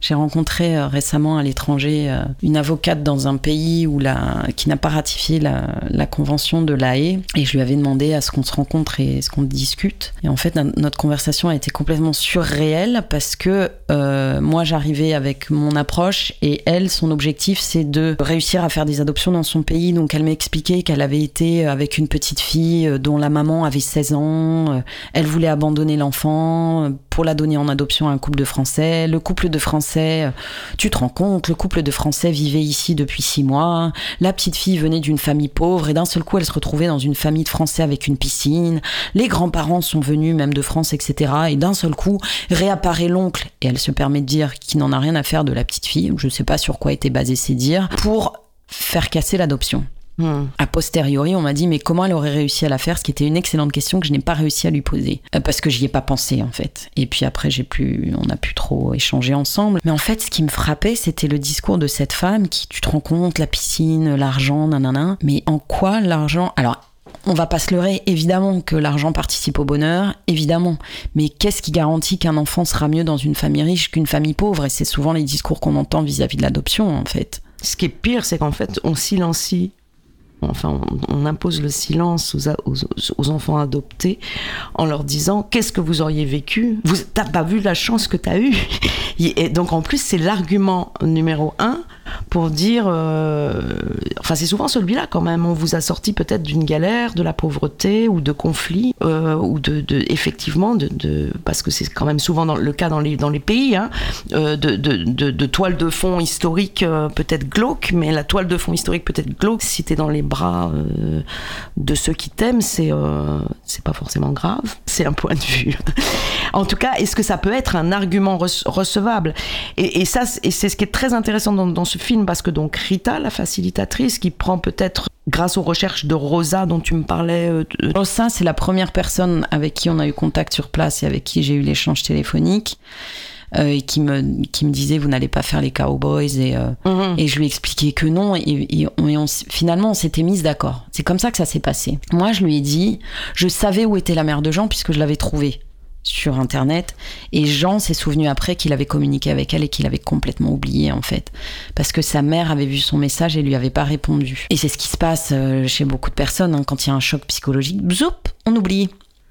J'ai rencontré euh, récemment à l'étranger euh, une avocate dans un pays où la, qui n'a pas ratifié la, convention de la Haye et je lui avais demandé à ce qu'on se rencontre et ce qu'on discute. Et en fait, no- notre conversation a été complètement surréelle parce que euh, moi, j'arrivais avec mon approche et elle, son objectif, c'est de réussir à faire des adoptions dans son pays. Donc, elle m'a expliqué qu'elle avait été avec une petite fille dont la maman avait 16 ans. Elle voulait abandonner l'enfant pour la donner en adoption à un couple de Français. Le couple de Français, euh, tu te rends compte, le couple de Français vivait ici depuis six mois. La petite fille venait d'une famille pauvre et d'un seul coup, elle se retrouvait dans une famille de Français avec une piscine. Les grands-parents sont venus même de France, etc. Et d'un seul coup, réapparaît l'oncle et elle se permet de dire qu'il n'en a rien à faire de la petite fille. Je ne sais pas sur quoi étaient basés ces dires pour faire casser l'adoption. A posteriori, on m'a dit mais comment elle aurait réussi à la faire, ce qui était une excellente question que je n'ai pas réussi à lui poser Euh, parce que j'y ai pas pensé en fait. Et puis après, j'ai plus, on n'a plus trop échangé ensemble. Mais en fait, ce qui me frappait, c'était le discours de cette femme qui, tu te rends compte, la piscine, l'argent, nanana. Mais en quoi l'argent Alors. On va pas se leurrer, évidemment que l'argent participe au bonheur, évidemment. Mais qu'est-ce qui garantit qu'un enfant sera mieux dans une famille riche qu'une famille pauvre? Et c'est souvent les discours qu'on entend vis-à-vis de l'adoption, en fait.
Ce qui est pire, c'est qu'en fait, on silencie, enfin, on, impose le silence aux, aux- enfants adoptés en leur disant qu'est-ce que vous auriez vécu? Vous t'as pas vu la chance que t'as eue? Et donc en plus, c'est l'argument numéro un pour dire, euh, enfin c'est souvent celui-là quand même. On vous a sorti peut-être d'une galère, de la pauvreté ou de conflits euh, ou de, effectivement de, parce que c'est quand même souvent le cas dans les dans les pays hein, euh, de, de, toile de fond historique peut-être glauque, mais la toile de fond historique peut-être glauque si t'es dans les bras de ceux qui t'aiment, c'est c'est pas forcément grave, c'est un point de vue. en tout cas, est-ce que ça peut être un argument rece- recevable? Et, et ça, c'est ce qui est très intéressant dans, dans ce film, parce que donc Rita, la facilitatrice, qui prend peut-être, grâce aux recherches de Rosa dont tu me parlais, euh, de-
Rosa, c'est la première personne avec qui on a eu contact sur place et avec qui j'ai eu l'échange téléphonique. euh, et qui me, qui me disait vous n'allez pas faire les cowboys et, euh,
Mhm.
et je lui ai expliqué que non et, et on, et on s- finalement on s'était mise d'accord c'est comme ça que ça s'est passé moi je lui ai dit je savais où était la mère de Jean puisque je l'avais trouvée sur internet et Jean s'est souvenu après qu'il avait communiqué avec elle et qu'il avait complètement oublié en fait parce que sa mère avait vu son message et lui avait pas répondu et c'est ce qui se passe euh, chez beaucoup de personnes hein, quand il y a un choc psychologique zoup on oublie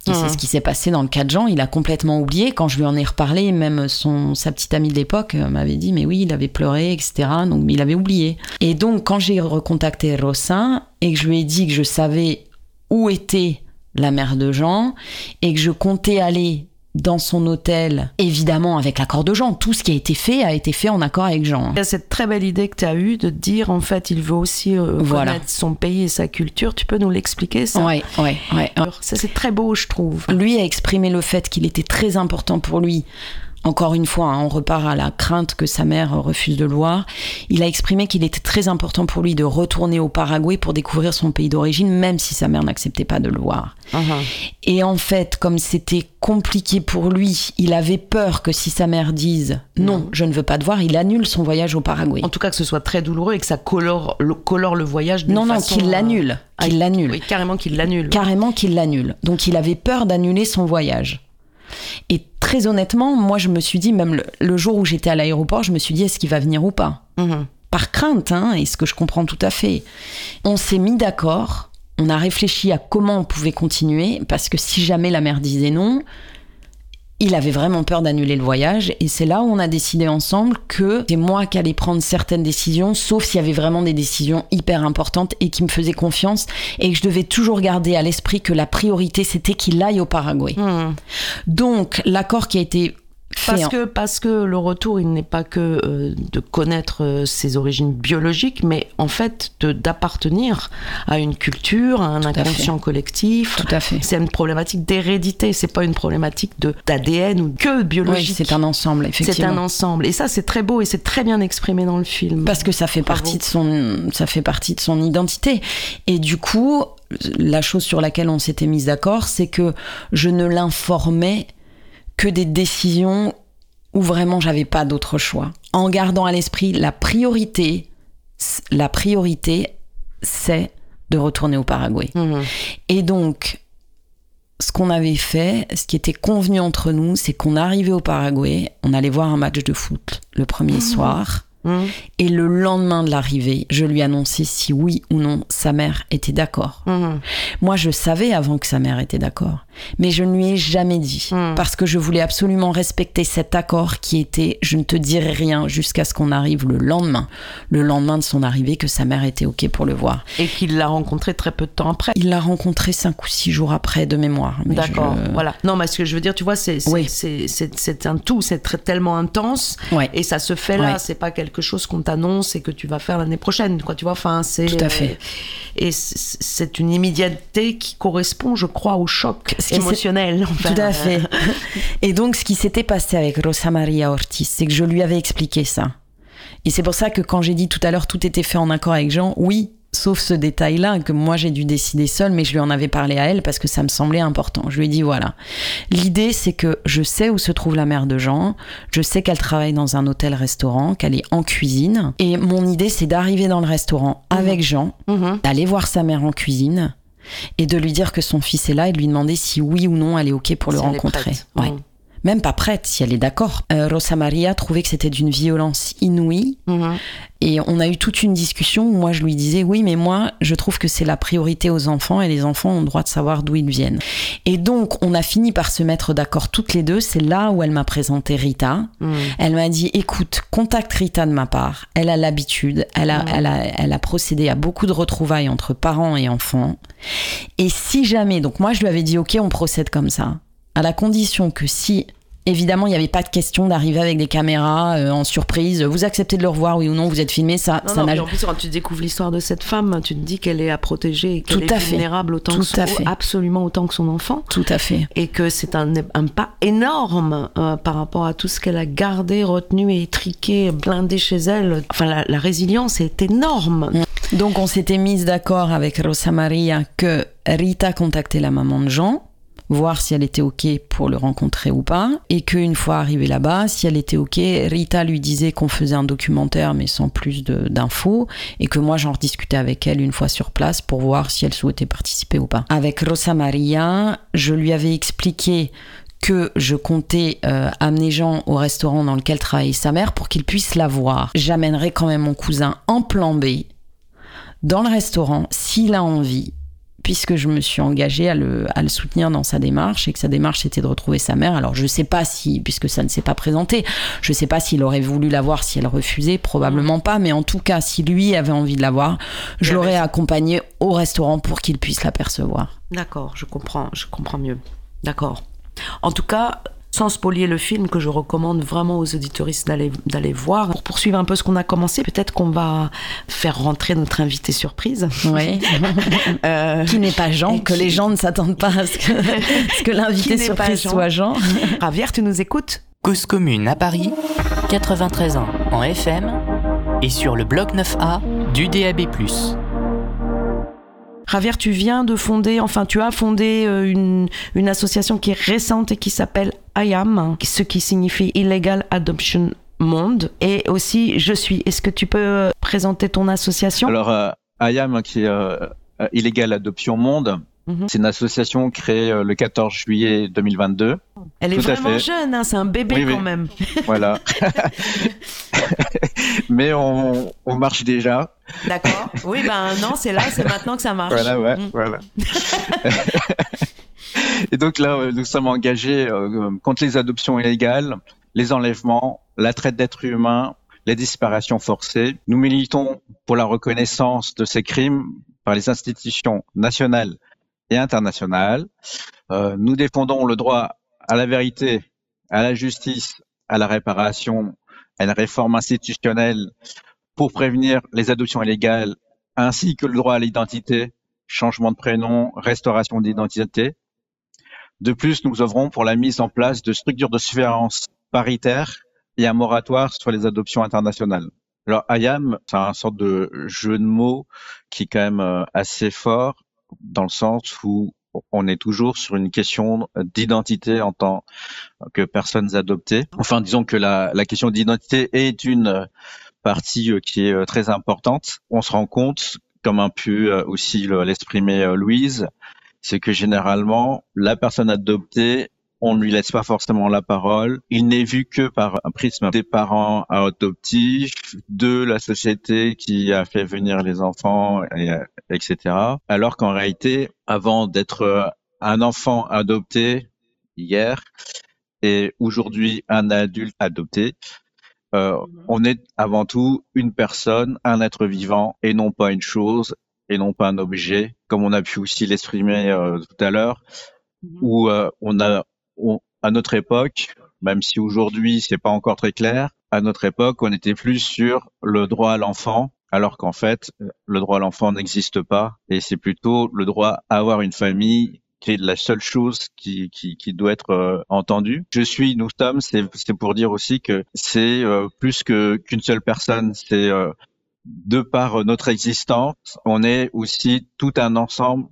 et c'est ce qui s'est passé dans le cas de Jean. Il a complètement oublié. Quand je lui en ai reparlé, même son, sa petite amie de l'époque euh, m'avait dit, mais oui, il avait pleuré, etc. Donc, il avait oublié. Et donc, quand j'ai recontacté Rosin et que je lui ai dit que je savais où était la mère de Jean et que je comptais aller dans son hôtel, évidemment avec l'accord de Jean. Tout ce qui a été fait a été fait en accord avec Jean.
Il y a cette très belle idée que tu as eue de dire en fait il veut aussi euh,
Voilà.
connaître son pays et sa culture. Tu peux nous l'expliquer ça?
Ouais, ouais, ouais.
Ça c'est très beau je trouve.
Lui a exprimé le fait qu'il était très important pour lui. Encore une fois, hein, on repart à la crainte que sa mère refuse de le voir. Il a exprimé qu'il était très important pour lui de retourner au Paraguay pour découvrir son pays d'origine, même si sa mère n'acceptait pas de le voir. Et en fait, comme c'était compliqué pour lui, il avait peur que si sa mère dise non, je ne veux pas te voir, il annule son voyage au Paraguay.
En tout cas que ce soit très douloureux et que ça colore le, colore le voyage.
Non, non,
façon,
qu'il
euh,
l'annule,
ah,
qu'il l'annule.
Oui, carrément qu'il l'annule.
carrément qu'il l'annule. Donc il avait peur d'annuler son voyage. Et très honnêtement, moi je me suis dit, même le, le jour où j'étais à l'aéroport, je me suis dit, est-ce qu'il va venir ou pas
Mhm.
Par crainte, hein, et ce que je comprends tout à fait. On s'est mis d'accord, on a réfléchi à comment on pouvait continuer, parce que si jamais la mère disait non, il avait vraiment peur d'annuler le voyage et c'est là où on a décidé ensemble que c'est moi qui allais prendre certaines décisions, sauf s'il y avait vraiment des décisions hyper importantes et qui me faisaient confiance et que je devais toujours garder à l'esprit que la priorité c'était qu'il aille au Paraguay.
Mhm.
Donc l'accord qui a été
Parce que, parce que le retour, il n'est pas que euh, de connaître euh, ses origines biologiques, mais en fait d'appartenir à une culture, à un inconscient collectif.
tout à fait.
C'est une problématique d'hérédité, c'est pas une problématique d'ADN ou que
Oui,
biologique.
c'est un ensemble
C'est
effectivement.
un ensemble. Et ça, c'est très beau et c'est très bien exprimé dans le film.
parce que ça fait
Bravo.
partie de son ça fait partie de son identité et du coup la chose sur laquelle on s'était mis d'accord c'est que je ne l'informais que des décisions où vraiment j'avais pas d'autre choix en gardant à l'esprit la priorité la priorité c'est de retourner au Paraguay
Mhm.
et donc, ce qu'on avait fait, ce qui était convenu entre nous, c'est qu'on arrivait au Paraguay, on allait voir un match de foot le premier soir,
Mhm.
et le lendemain de l'arrivée, je lui annonçais si oui ou non sa mère était d'accord.
Mhm.
Moi, je savais avant que sa mère était d'accord, mais je ne lui ai jamais dit,
Hmm.
parce que je voulais absolument respecter cet accord qui était je ne te dirai rien jusqu'à ce qu'on arrive le lendemain, le lendemain de son arrivée, que sa mère était OK pour le voir.
Et qu'il l'a rencontré très peu de temps après.
Il l'a rencontré cinq ou six jours après de mémoire.
D'accord,
je-
voilà. Non, mais ce que je veux dire, tu vois, c'est
Oui.
c'est- un tout, c'est tellement intense.
Ouais.
Et ça se fait là,
Ouais.
c'est pas quelque chose qu'on t'annonce et que tu vas faire l'année prochaine, quoi, tu vois. Enfin, c'est.
Tout à fait.
euh, et c'est une immédiateté qui correspond, je crois, au choc
Ce qui
émotionnel.
Tout à fait. Et donc, ce qui s'était passé avec Rosa Maria Ortiz, c'est que je lui avais expliqué ça. Et c'est pour ça que quand j'ai dit tout à l'heure tout était fait en accord avec Jean, oui, sauf ce détail-là que moi j'ai dû décider seule, mais je lui en avais parlé à elle parce que ça me semblait important. Je lui ai dit voilà, l'idée c'est que je sais où se trouve la mère de Jean, je sais qu'elle travaille dans un hôtel-restaurant, qu'elle est en cuisine, et mon idée c'est d'arriver dans le restaurant avec Jean,
Mhm.
d'aller voir sa mère en cuisine et de lui dire que son fils est là et de lui demander si oui ou non elle est ok pour le
Si
rencontrer. Ouais. Même pas prête, si elle est d'accord. Euh, Rosa Maria trouvait que c'était d'une violence inouïe
Mhm.
et on a eu toute une discussion où moi je lui disais oui mais moi je trouve que c'est la priorité aux enfants et les enfants ont le droit de savoir d'où ils viennent. Et donc on a fini par se mettre d'accord toutes les deux. C'est là où elle m'a présenté Rita.
Mhm.
Elle m'a dit écoute, contacte Rita de ma part. Elle a l'habitude, elle a, elle, a, elle a procédé à beaucoup de retrouvailles entre parents et enfants. Et si jamais, donc moi je lui avais dit ok, on procède comme ça, à la condition que si Évidemment, il n'y avait pas de question d'arriver avec des caméras euh, en surprise. Vous acceptez de le revoir, oui ou non, vous êtes filmé, ça,
Non,
ça
en plus, quand tu découvres l'histoire de cette femme, tu te dis qu'elle est à protéger et qu'elle est
à
vulnérable autant
Tout
que son-
à fait.
absolument autant que son enfant.
Tout à fait.
Et que c'est un, un pas énorme euh, par rapport à tout ce qu'elle a gardé, retenu et étriqué, blindé chez elle. Enfin, la, la résilience est énorme.
Donc on s'était mise d'accord avec Rosa Maria que Rita contactait la maman de Jean, voir si elle était ok pour le rencontrer ou pas, et qu'une fois arrivée là-bas, si elle était ok, Rita lui disait qu'on faisait un documentaire mais sans plus d'infos, et que moi j'en rediscutais avec elle une fois sur place pour voir si elle souhaitait participer ou pas. Avec Rosa Maria, je lui avais expliqué que je comptais euh, amener Jean au restaurant dans lequel travaillait sa mère pour qu'il puisse la voir. J'amènerai quand même mon cousin en plan B dans le restaurant s'il a envie, puisque je me suis engagée à le, à le soutenir dans sa démarche et que sa démarche c'était de retrouver sa mère. Alors je sais pas si, puisque ça ne s'est pas présenté, je sais pas s'il aurait voulu la voir si elle refusait, probablement pas, mais en tout cas si lui avait envie de la voir, je l'aurais accompagné au restaurant pour qu'il puisse l'apercevoir.
D'accord, je comprends, je comprends mieux. D'accord. En tout cas, sans spolier le film, que je recommande vraiment aux auditoristes d'aller d'aller voir. Pour poursuivre un peu ce qu'on a commencé, peut-être qu'on va faire rentrer notre invité surprise.
Ouais.
Euh,
qui n'est pas Jean, que
qui-
les gens ne s'attendent pas à ce que, que l'invité surprise
Jean.
soit Jean.
Javier, tu nous écoutes
Cause commune à Paris, 93 ans en FM et sur le bloc 9A du DAB+.
Javier, tu viens de fonder, enfin tu as fondé euh, une, une association qui est récente et qui s'appelle IAM, ce qui signifie Illegal Adoption Monde, et aussi Je suis. Est-ce que tu peux euh, présenter ton association?
Alors, euh, IAM, qui est Illégal Adoption Monde,
Mhm.
c'est une association créée euh, le 14 juillet 2022.
Elle est
tout
vraiment jeune, hein, c'est un bébé
Oui, oui.
quand même.
Voilà. Mais on, on marche déjà.
D'accord. Oui, ben non, c'est là, c'est maintenant que ça marche.
Voilà, ouais, voilà. Et donc là, euh, nous sommes engagés euh, contre les adoptions illégales, les enlèvements, la traite d'êtres humains, les disparitions forcées. Nous militons pour la reconnaissance de ces crimes par les institutions nationales et. Euh, nous défendons le droit à la vérité, à la justice, à la réparation, à une réforme institutionnelle pour prévenir les adoptions illégales, ainsi que le droit à l'identité, changement de prénom, restauration d'identité. De plus, nous œuvrons pour la mise en place de structures de surveillance paritaires et un moratoire sur les adoptions internationales. Alors, IAM, c'est un sorte de jeu de mots qui est quand même euh, assez fort dans le sens où on est toujours sur une question d'identité en tant que personnes adoptées. Enfin, disons que la, la question d'identité est une partie euh, qui est euh, très importante. On se rend compte, comme a pu euh, aussi le- l'exprimer Louise, c'est que généralement, la personne adoptée, on ne lui laisse pas forcément la parole. Il n'est vu que par un prisme des parents adoptifs, de la société qui a fait venir les enfants, et, euh, etc. Alors qu'en réalité, avant d'être un enfant adopté hier et aujourd'hui un adulte adopté, euh, on est avant tout une personne, un être vivant et non pas une chose et non pas un objet, comme on a pu aussi l'exprimer euh, tout à l'heure, où euh, on a à notre époque, même si aujourd'hui c'est pas encore très clair, à notre époque on était plus sur le droit à l'enfant, alors qu'en fait le droit à l'enfant n'existe pas et c'est plutôt le droit à avoir une famille qui est la seule chose qui, qui, qui doit être euh, entendue. Je suis, nous sommes, c'est pour dire aussi que c'est euh, plus que qu'une seule personne, c'est euh, de par notre existence, on est aussi tout un ensemble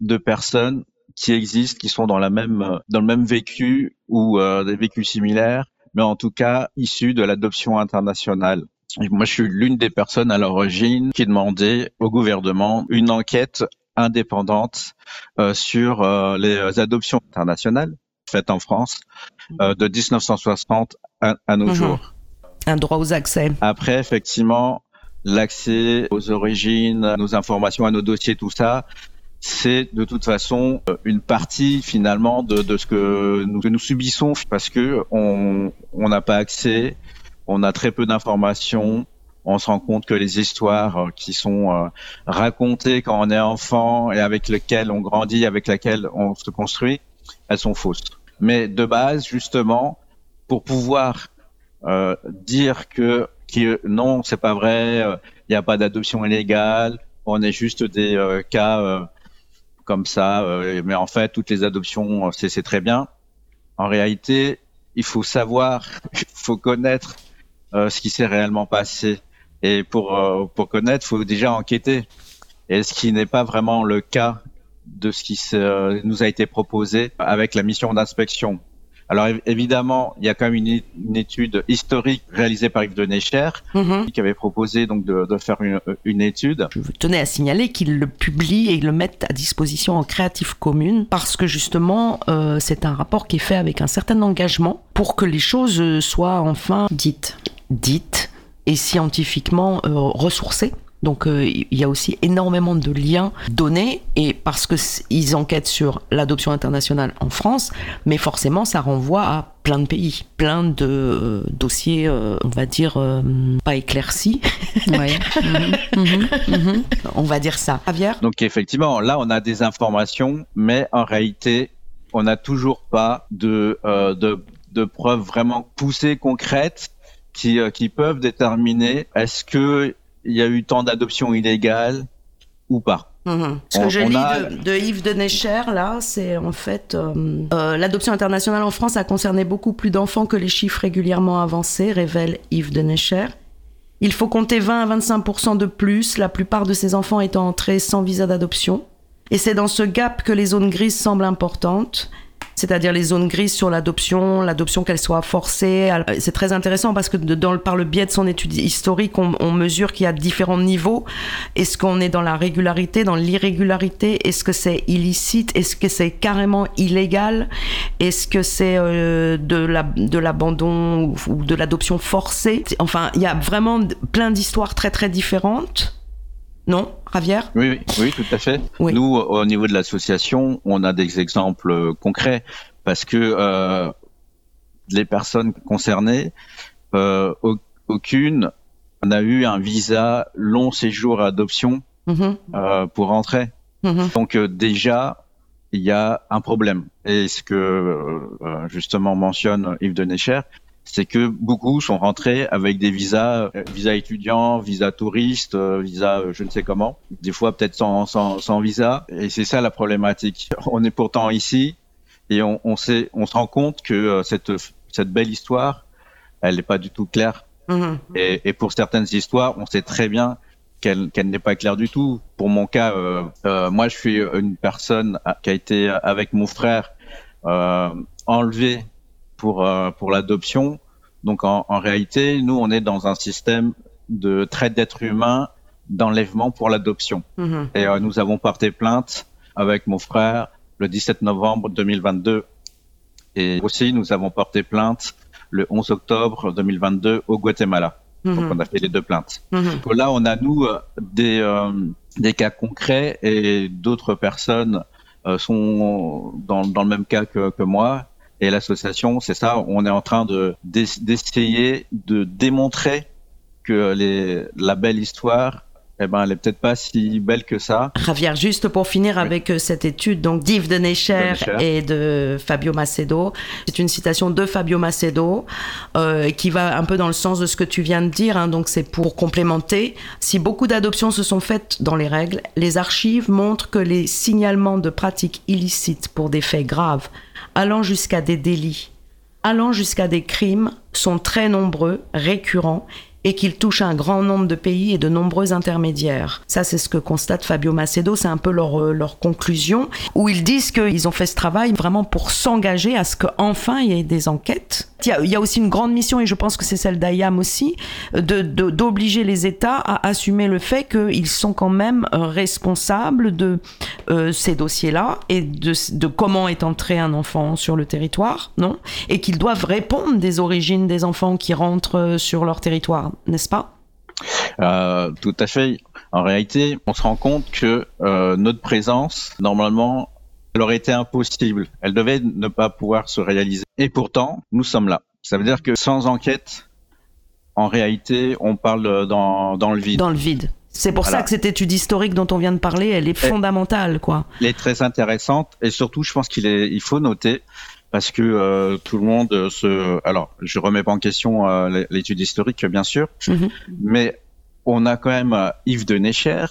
de personnes qui existent, qui sont dans la même dans le même vécu ou euh, des vécus similaires, mais en tout cas issus de l'adoption internationale. Et moi, je suis l'une des personnes à l'origine qui demandait au gouvernement une enquête indépendante euh, sur euh, les adoptions internationales faites en France euh, de 1960 à, à nos
Mhm.
jours.
Un droit aux accès.
Après, effectivement, l'accès aux origines, à nos informations, à nos dossiers, tout ça, c'est de toute façon euh, une partie finalement de, de ce que nous, que nous subissons parce que on n'a pas accès, on a très peu d'informations. On se rend compte que les histoires euh, qui sont euh, racontées quand on est enfant et avec lesquelles on grandit, avec lesquelles on se construit, elles sont fausses. Mais de base, justement, pour pouvoir euh, dire que, que non, c'est pas vrai, il n'y a pas d'adoption illégale, on est juste des cas comme ça, mais en fait, toutes les adoptions, c'est très bien. En réalité, il faut savoir, il faut connaître ce qui s'est réellement passé. Et pour, pour connaître, il faut déjà enquêter. Et ce qui n'est pas vraiment le cas de ce qui nous a été proposé avec la mission d'inspection. Alors évidemment, il y a quand même une, étude historique réalisée par Yves de Necher mhm. qui avait proposé donc de, faire une, étude.
Je tenais à signaler qu'il le publie et le mette à disposition en créative commune parce que justement euh, c'est un rapport qui est fait avec un certain engagement pour que les choses soient enfin dites, dites et scientifiquement euh, ressourcées. Donc euh, il y a aussi énormément de liens donnés et parce que ils enquêtent sur l'adoption internationale en France, mais forcément ça renvoie à plein de pays, plein de euh, dossiers, euh, on va dire pas éclaircis. Mhm, mhm, mhm. On va dire ça. Javier?
Donc effectivement, là on a des informations, mais en réalité on n'a toujours pas de, de, de preuves vraiment poussées, concrètes qui, qui peuvent déterminer est-ce que il y a eu tant d'adoptions illégales ou pas.
Mhm. Ce que je lis de, Yves de Necher, là, c'est en fait euh, euh, l'adoption internationale en France a concerné beaucoup plus d'enfants que les chiffres régulièrement avancés, révèle Yves de Necher. Il faut compter 20 à 25% de plus, la plupart de ces enfants étant entrés sans visa d'adoption. Et c'est dans ce gap que les zones grises semblent importantes c'est-à-dire les zones grises sur l'adoption, l'adoption qu'elle soit forcée. C'est très intéressant parce que dans, par le biais de son étude historique, on, mesure qu'il y a différents niveaux. Est-ce qu'on est dans la régularité, dans l'irrégularité? Est-ce que c'est illicite? Est-ce que c'est carrément illégal? Est-ce que c'est euh, de l'abandon ou de l'adoption forcée? Enfin, il y a vraiment plein d'histoires très très différentes. Non, Javier
oui, oui, tout à fait. Nous, au niveau de l'association, on a des exemples euh, concrets parce que euh, les personnes concernées, euh, aucune n'a eu un visa long séjour à adoption mm-hmm. euh, pour rentrer. Mm-hmm. Donc euh, déjà, il y a un problème. Et ce que euh, justement mentionne Yves de Necher, c'est que beaucoup sont rentrés avec des visas, euh, visas étudiants, visas touristes, euh, visas euh, je ne sais comment, des fois peut-être sans, sans, sans, visa. Et c'est ça la problématique. On est pourtant ici et on, on, sait, on se rend compte que cette, cette belle histoire, elle n'est pas du tout claire. Mmh. Et, et, pour certaines histoires, on sait très bien qu'elle qu'elle n'est pas claire du tout. Pour mon cas, euh, moi je suis une personne qui a été avec mon frère euh, enlevée pour, euh, pour l'adoption. Donc en, en, réalité, nous, on est dans un système de traite d'êtres humains, d'enlèvement pour l'adoption. Mhm. Et euh, nous avons porté plainte avec mon frère le 17 novembre 2022. Et aussi, nous avons porté plainte le 11 octobre 2022 au Guatemala. Donc, mhm. on a fait les deux plaintes. Mhm. Là, on a, nous, euh, des, cas concrets et d'autres personnes sont dans, dans, le même cas que, que moi et l'association, c'est ça, on est en train de d'essayer de démontrer que les, la belle histoire eh ben, elle est peut-être pas si belle que ça.
Javier, juste pour finir avec euh, cette étude donc d'Yves de Necher et de Fabio Macedo. C'est une citation de Fabio Macedo euh, qui va un peu dans le sens de ce que tu viens de dire. Hein, donc c'est pour complémenter. Si beaucoup d'adoptions se sont faites dans les règles, les archives montrent que les signalements de pratiques illicites pour des faits graves allant jusqu'à des délits, allant jusqu'à des crimes, sont très nombreux, récurrents et qu'il touche un grand nombre de pays et de nombreux intermédiaires. Ça, c'est ce que constate Fabio Macedo, c'est un peu leur, euh, leur conclusion, où ils disent qu'ils ont fait ce travail vraiment pour s'engager à ce qu'enfin il y ait des enquêtes. Il y, a, aussi une grande mission, et je pense que c'est celle d'IAM aussi, d'obliger de, d'obliger les États à assumer le fait qu'ils sont quand même euh, responsables de euh, ces dossiers-là et de, de comment est entré un enfant sur le territoire, non? Et qu'ils doivent répondre des origines des enfants qui rentrent sur leur territoire n'est-ce pas?
Euh, Tout à fait. En réalité, on se rend compte que euh, notre présence, normalement, elle aurait été impossible. Elle devait ne pas pouvoir se réaliser. Et pourtant, nous sommes là. Ça veut dire que sans enquête, en réalité, on parle dans, dans le vide.
Dans le vide. C'est pour
Voilà.
ça que cette étude historique dont on vient de parler, elle est fondamentale, quoi.
Elle est très intéressante et surtout, je pense qu'il est, il faut noter parce que euh, tout le monde se. Alors, je remets pas en question euh, l'étude historique, bien sûr,
Mhm.
mais on a quand même euh, Yves de Necher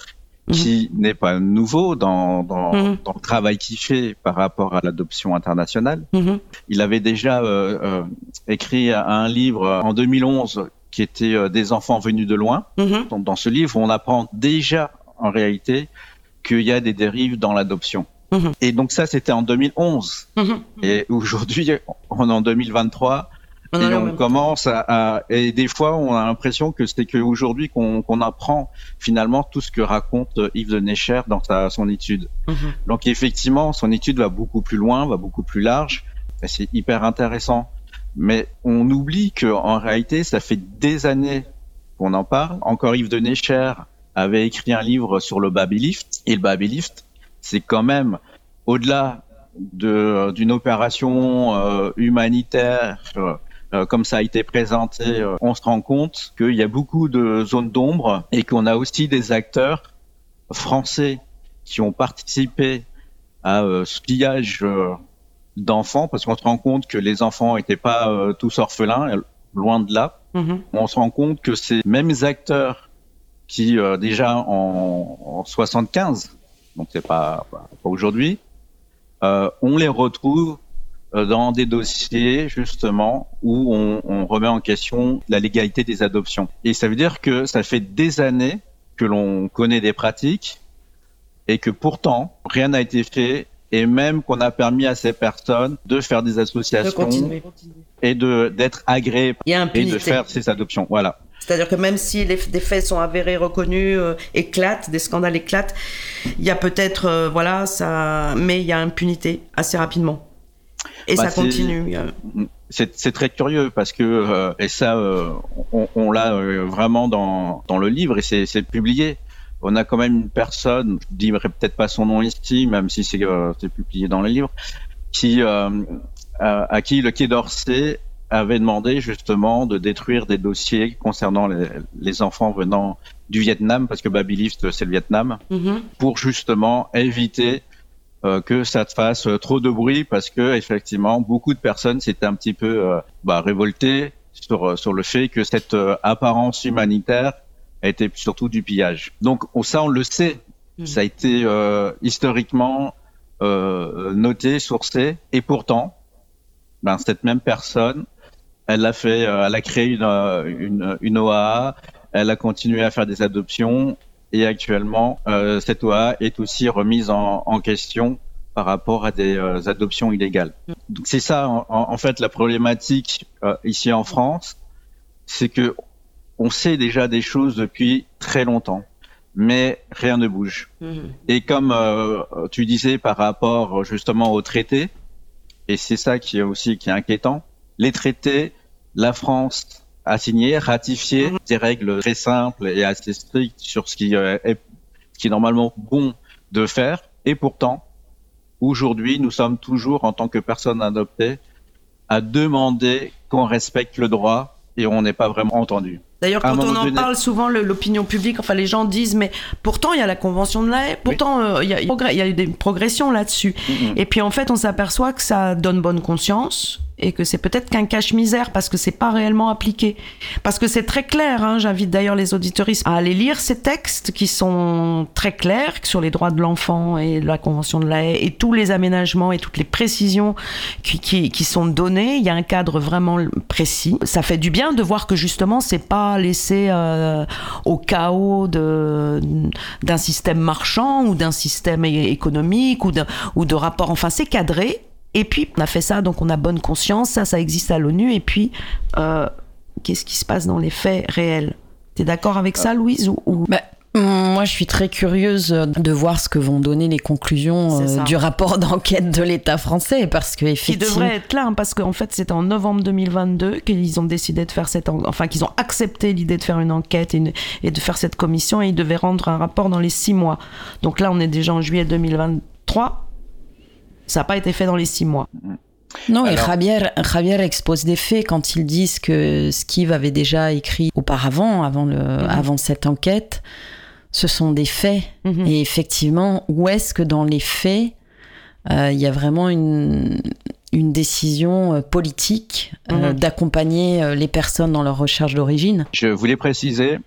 qui n'est pas nouveau dans, dans,
Mhm.
dans le travail qu'il fait par rapport à l'adoption internationale.
Mhm.
Il avait déjà euh, euh, écrit un livre en 2011 qui était euh, Des enfants venus de loin.
Mhm.
Donc, dans ce livre, on apprend déjà en réalité qu'il y a des dérives dans l'adoption.
Mhm.
Et donc ça, c'était en 2011.
Mhm.
Et aujourd'hui, on est en 2023
On en
et on commence à, à- et des fois, on a l'impression que c'est qu'aujourd'hui qu'on qu'on apprend finalement tout ce que raconte Yves de Necher dans sa, son étude.
Mhm.
Donc effectivement, son étude va beaucoup plus loin, va beaucoup plus large. C'est hyper intéressant. Mais on oublie que en réalité, ça fait des années qu'on en parle. Encore Yves de Necher avait écrit un livre sur le babylift. Et le babylift, c'est quand même au-delà de- d'une opération euh, humanitaire euh, euh, comme ça a été présenté, euh, on se rend compte qu'il y a beaucoup de zones d'ombre et qu'on a aussi des acteurs français qui ont participé à euh, ce pillage euh, d'enfants, parce qu'on se rend compte que les enfants n'étaient pas euh, tous orphelins, euh, loin de là.
Mhm.
On se rend compte que ces mêmes acteurs qui euh, déjà en, en 75, donc c'est pas, pas, aujourd'hui, euh, on les retrouve euh, dans des dossiers justement où on, on remet en question la légalité des adoptions. Et ça veut dire que ça fait des années que l'on connaît des pratiques et que pourtant rien n'a été fait et même qu'on a permis à ces personnes de faire des
De
associations
continuer.
et de d'être agréées et de faire ces adoptions. Voilà.
C'est-à-dire que même si les, des faits sont avérés, reconnus, euh, éclatent, des scandales éclatent, il y a peut-être, euh, voilà, ça, mais il y a impunité assez rapidement. Et
Bah,
ça continue.
C'est très curieux parce que euh, et ça euh, on, on l'a euh, vraiment dans dans le livre et c'est publié. On a quand même une personne, je dirais peut-être pas son nom ici, même si c'est publié dans le livre, qui à, à qui le Quai d'Orsay avait demandé justement de détruire des dossiers concernant les, les enfants venant du Vietnam, parce que Babylift c'est le Vietnam,
Mhm.
pour justement éviter euh, que ça te fasse euh, trop de bruit parce que effectivement beaucoup de personnes s'étaient un petit peu euh, bah, révoltées sur sur le fait que cette euh, apparence humanitaire était surtout du pillage. Donc on, ça on le sait,
Mhm.
ça a été euh, historiquement euh, noté, sourcé, et pourtant ben, cette même personne, elle a fait, elle a créé une, une, une OAA, elle a continué à faire des adoptions et actuellement euh, cette OAA est aussi remise en, en question par rapport à des euh, adoptions illégales. Donc c'est ça en, en- fait la problématique euh, ici en France, c'est que on sait déjà des choses depuis très longtemps, mais rien ne bouge.
Mhm.
Et comme euh, tu disais par rapport justement aux traités, et c'est ça qui est aussi qui est inquiétant, les traités, la France a signé, ratifié des règles très simples et assez strictes sur ce qui euh, est, ce qui est normalement bon de faire, et pourtant, aujourd'hui, nous sommes toujours en tant que personnes adoptées à demander qu'on respecte le droit et on n'est pas vraiment entendu.
D'ailleurs,
À
quand on en
donné-
parle souvent, l'opinion publique, enfin les gens disent, mais pourtant il y a la Convention de la haie, pourtant euh, il y, a, il y eu des progressions là-dessus.
Mhm.
Et puis en fait, on s'aperçoit que ça donne bonne conscience et que c'est peut-être qu'un cache-misère parce que c'est pas réellement appliqué. Parce que c'est très clair, hein, j'invite d'ailleurs les auditoristes à aller lire ces textes qui sont très clairs sur les droits de l'enfant et la Convention de la haie et tous les aménagements et toutes les précisions qui, qui, qui sont données. Il y a un cadre vraiment précis. Ça fait du bien de voir que justement, c'est pas laissé euh, au chaos d'un système marchand ou d'un système économique ou, ou de rapport. Enfin, c'est cadré. Et puis, on a fait ça, donc on a bonne conscience. Ça, ça existe à l'ONU. Et puis, euh, qu'est-ce qui se passe dans les faits réels? T'es d'accord avec ça, Louise ou, ou-
Bah, moi, je suis très curieuse de voir ce que vont donner les conclusions euh, du rapport d'enquête de l'État français, parce que
qui
effectivement,
devrait être là, hein, parce qu'en fait, c'est en novembre 2022 qu'ils ont décidé de faire cette, en- enfin, qu'ils ont accepté l'idée de faire une enquête et, une- et de faire cette commission, et ils devaient rendre un rapport dans les six mois. Donc là, on est déjà en juillet 2023. Ça n'a pas été fait dans les six mois.
Non, et Javier, Javier expose des faits quand ils disent que Skiv avait déjà écrit auparavant, avant, le,
Mhm.
avant cette enquête, ce sont des faits.
Mhm.
Et effectivement, où est-ce que dans les faits, euh, il y a vraiment une, une décision euh, politique euh,
Mhm.
d'accompagner les personnes dans leur recherche d'origine?
Je voulais préciser,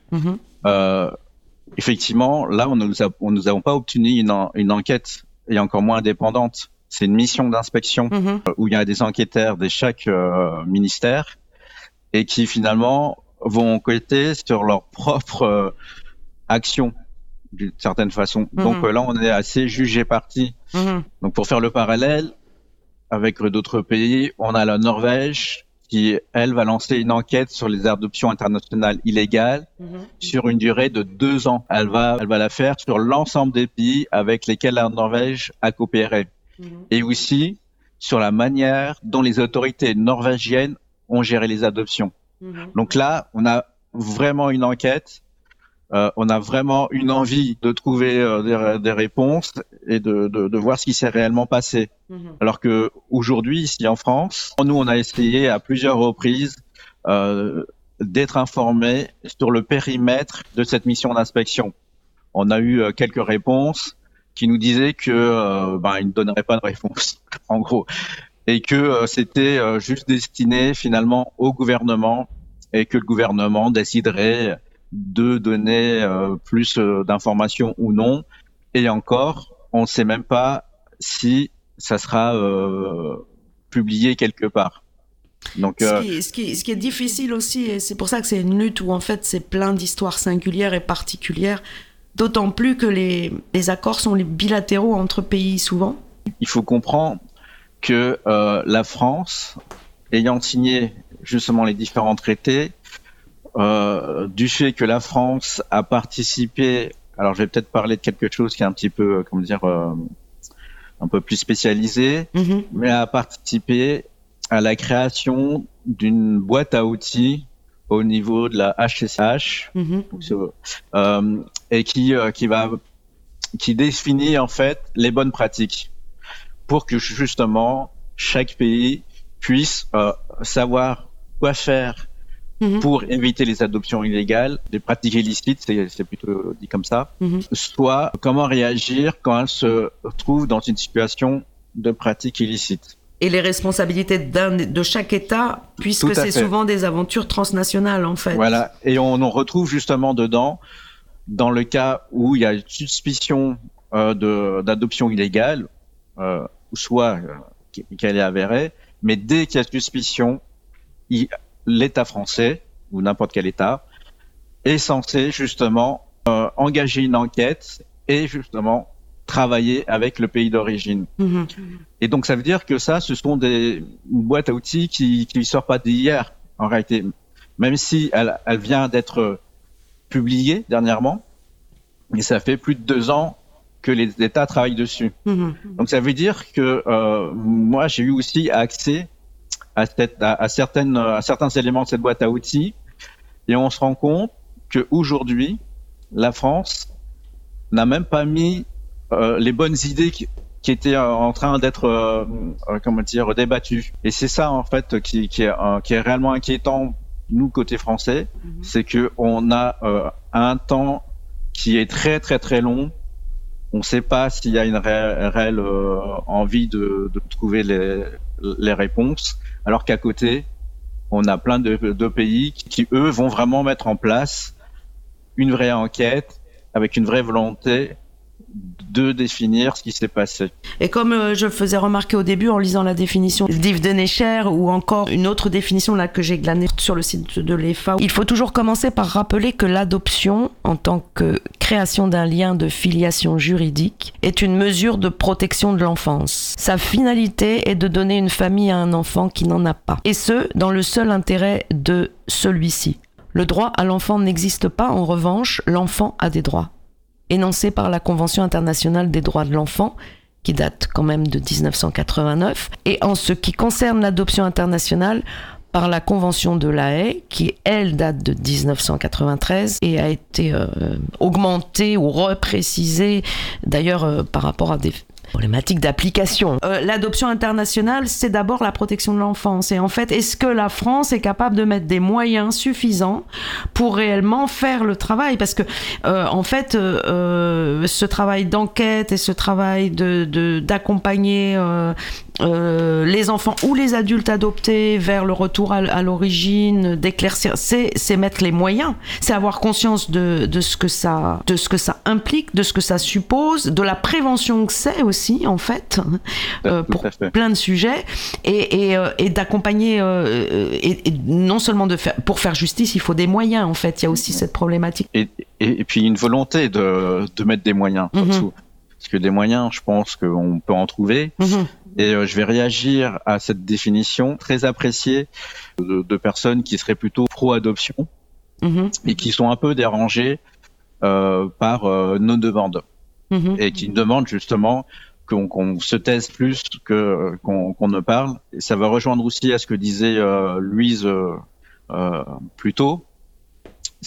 euh, effectivement, là, on ne nous, a- on nous avons pas obtenu une, en- une enquête, et encore moins indépendante. C'est une mission d'inspection
Mhm.
euh, où il y a des enquêteurs de chaque euh, ministère et qui finalement vont enquêter sur leur propre euh, action d'une certaine façon. Donc
Mhm.
euh, là, on est assez jugé parti.
Mhm.
Donc pour faire le parallèle avec d'autres pays, on a la Norvège qui, elle, va lancer une enquête sur les adoptions internationales illégales sur une durée de deux ans. Elle va, elle va la faire sur l'ensemble des pays avec lesquels la Norvège a coopéré.
Mhm.
Et aussi sur la manière dont les autorités norvégiennes ont géré les adoptions.
Mhm.
Donc là, on a vraiment une enquête, euh, on a vraiment une envie de trouver euh, des, des réponses et de, de, de voir ce qui s'est réellement passé.
Mhm.
Alors que aujourd'hui, ici en France, nous, on a essayé à plusieurs reprises euh, d'être informés sur le périmètre de cette mission d'inspection. On a eu quelques réponses qui nous disaient que euh, ben, ils ne donneraient pas de réponse, en gros, et que euh, c'était euh, juste destiné finalement au gouvernement et que le gouvernement déciderait de donner euh, plus d'informations ou non. Et encore, on ne sait même pas si ça sera publié quelque part. Donc, euh,
Ce, qui, ce qui- ce qui est difficile aussi, et c'est pour ça que c'est une lutte où en fait c'est plein d'histoires singulières et particulières, d'autant plus que les, les accords sont les bilatéraux entre pays souvent.
il faut comprendre que euh, la France, ayant signé justement les différents traités, euh, du fait que la France a participé, alors je vais peut-être parler de quelque chose qui est un petit peu, euh, comment dire, euh, un peu plus spécialisé,
Mhm.
mais a participé à la création d'une boîte à outils au niveau de la HSH,
Mhm.
euh, et qui euh, qui va qui définit en fait les bonnes pratiques pour que justement chaque pays puisse euh, savoir quoi faire
Mhm.
pour éviter les adoptions illégales, des pratiques illicites, c'est plutôt dit comme ça,
Mhm.
soit comment réagir quand elles se trouvent dans une situation de pratique illicite.
Et les responsabilités de chaque État, puisque c'est souvent des aventures transnationales en fait.
Voilà, et on en retrouve justement dedans, dans le cas où il y a une suspicion euh, d'adoption illégale, euh, ou soit euh, qu'elle est avérée, mais dès qu'il y a suspicion, l'État français, ou n'importe quel État, est censé justement euh, engager une enquête et justement travailler avec le pays d'origine.
Mhm.
Et donc ça veut dire que ça, ce sont des une boîte à outils qui qui sort pas d'hier en réalité, même si elle, elle vient d'être publiée dernièrement, et ça fait plus de deux ans que les États travaillent dessus.
Mhm.
Donc ça veut dire que euh, moi j'ai eu aussi accès à, cette, à, à certaines à certains éléments de cette boîte à outils, et on se rend compte que aujourd'hui la France n'a même pas mis les bonnes idées qui, qui étaient euh, en train d'être euh, euh, comment dire débattues. Et c'est ça en fait qui, qui, est, euh, qui est réellement inquiétant nous côté français, c'est que on a euh, un temps qui est très très très long. On ne sait pas s'il y a une ré- réelle euh, envie de, de trouver les, les réponses, alors qu'à côté, on a plein de, de pays qui, qui, eux, vont vraiment mettre en place une vraie enquête avec une vraie volonté de définir ce qui s'est passé.
Et comme euh, je faisais remarquer au début en lisant la définition d'Yves ou encore une autre définition là que j'ai glanée sur le site de l'EFA, il faut toujours commencer par rappeler que l'adoption en tant que création d'un lien de filiation juridique est une mesure de protection de l'enfance. Sa finalité est de donner une famille à un enfant qui n'en a pas. Et ce, dans le seul intérêt de celui-ci. Le droit à l'enfant n'existe pas, en revanche, l'enfant a des droits énoncé par la Convention internationale des droits de l'enfant, qui date quand même de 1989, et en ce qui concerne l'adoption internationale, par la Convention de la Haye, qui elle date de 1993 et a été euh, augmentée ou reprécisée d'ailleurs euh, par rapport à des problématique d'application. Euh, L'adoption internationale, c'est d'abord la protection de l'enfance. Et en fait, est-ce que la France est capable de mettre des moyens suffisants pour réellement faire le travail? Parce que, euh, en fait, euh, ce travail d'enquête et ce travail de d'accompagner euh, les enfants ou les adultes adoptés vers le retour à, à l'origine, d'éclaircir, c'est c'est mettre les moyens, c'est avoir conscience de, de ce que ça de ce que ça implique, de ce que ça suppose, de la prévention que c'est aussi en fait euh, pour plein de sujets et, et, euh, et d'accompagner euh, et, et non seulement de faire pour faire justice, il faut des moyens en fait. Il y a aussi cette problématique.
Et, puis une volonté de, de mettre des moyens
Mhm.
surtout. Parce que des moyens, je pense qu'on peut en trouver.
Mhm.
Et euh, je vais réagir à cette définition très appréciée de, de personnes qui seraient plutôt pro-adoption
Mhm.
et qui sont un peu dérangées euh, par euh, nos demandes
Mhm.
et qui demandent justement qu'on qu'on se taise plus que qu'on qu'on ne parle. Et ça va rejoindre aussi à ce que disait euh, Louise euh, euh, plus tôt,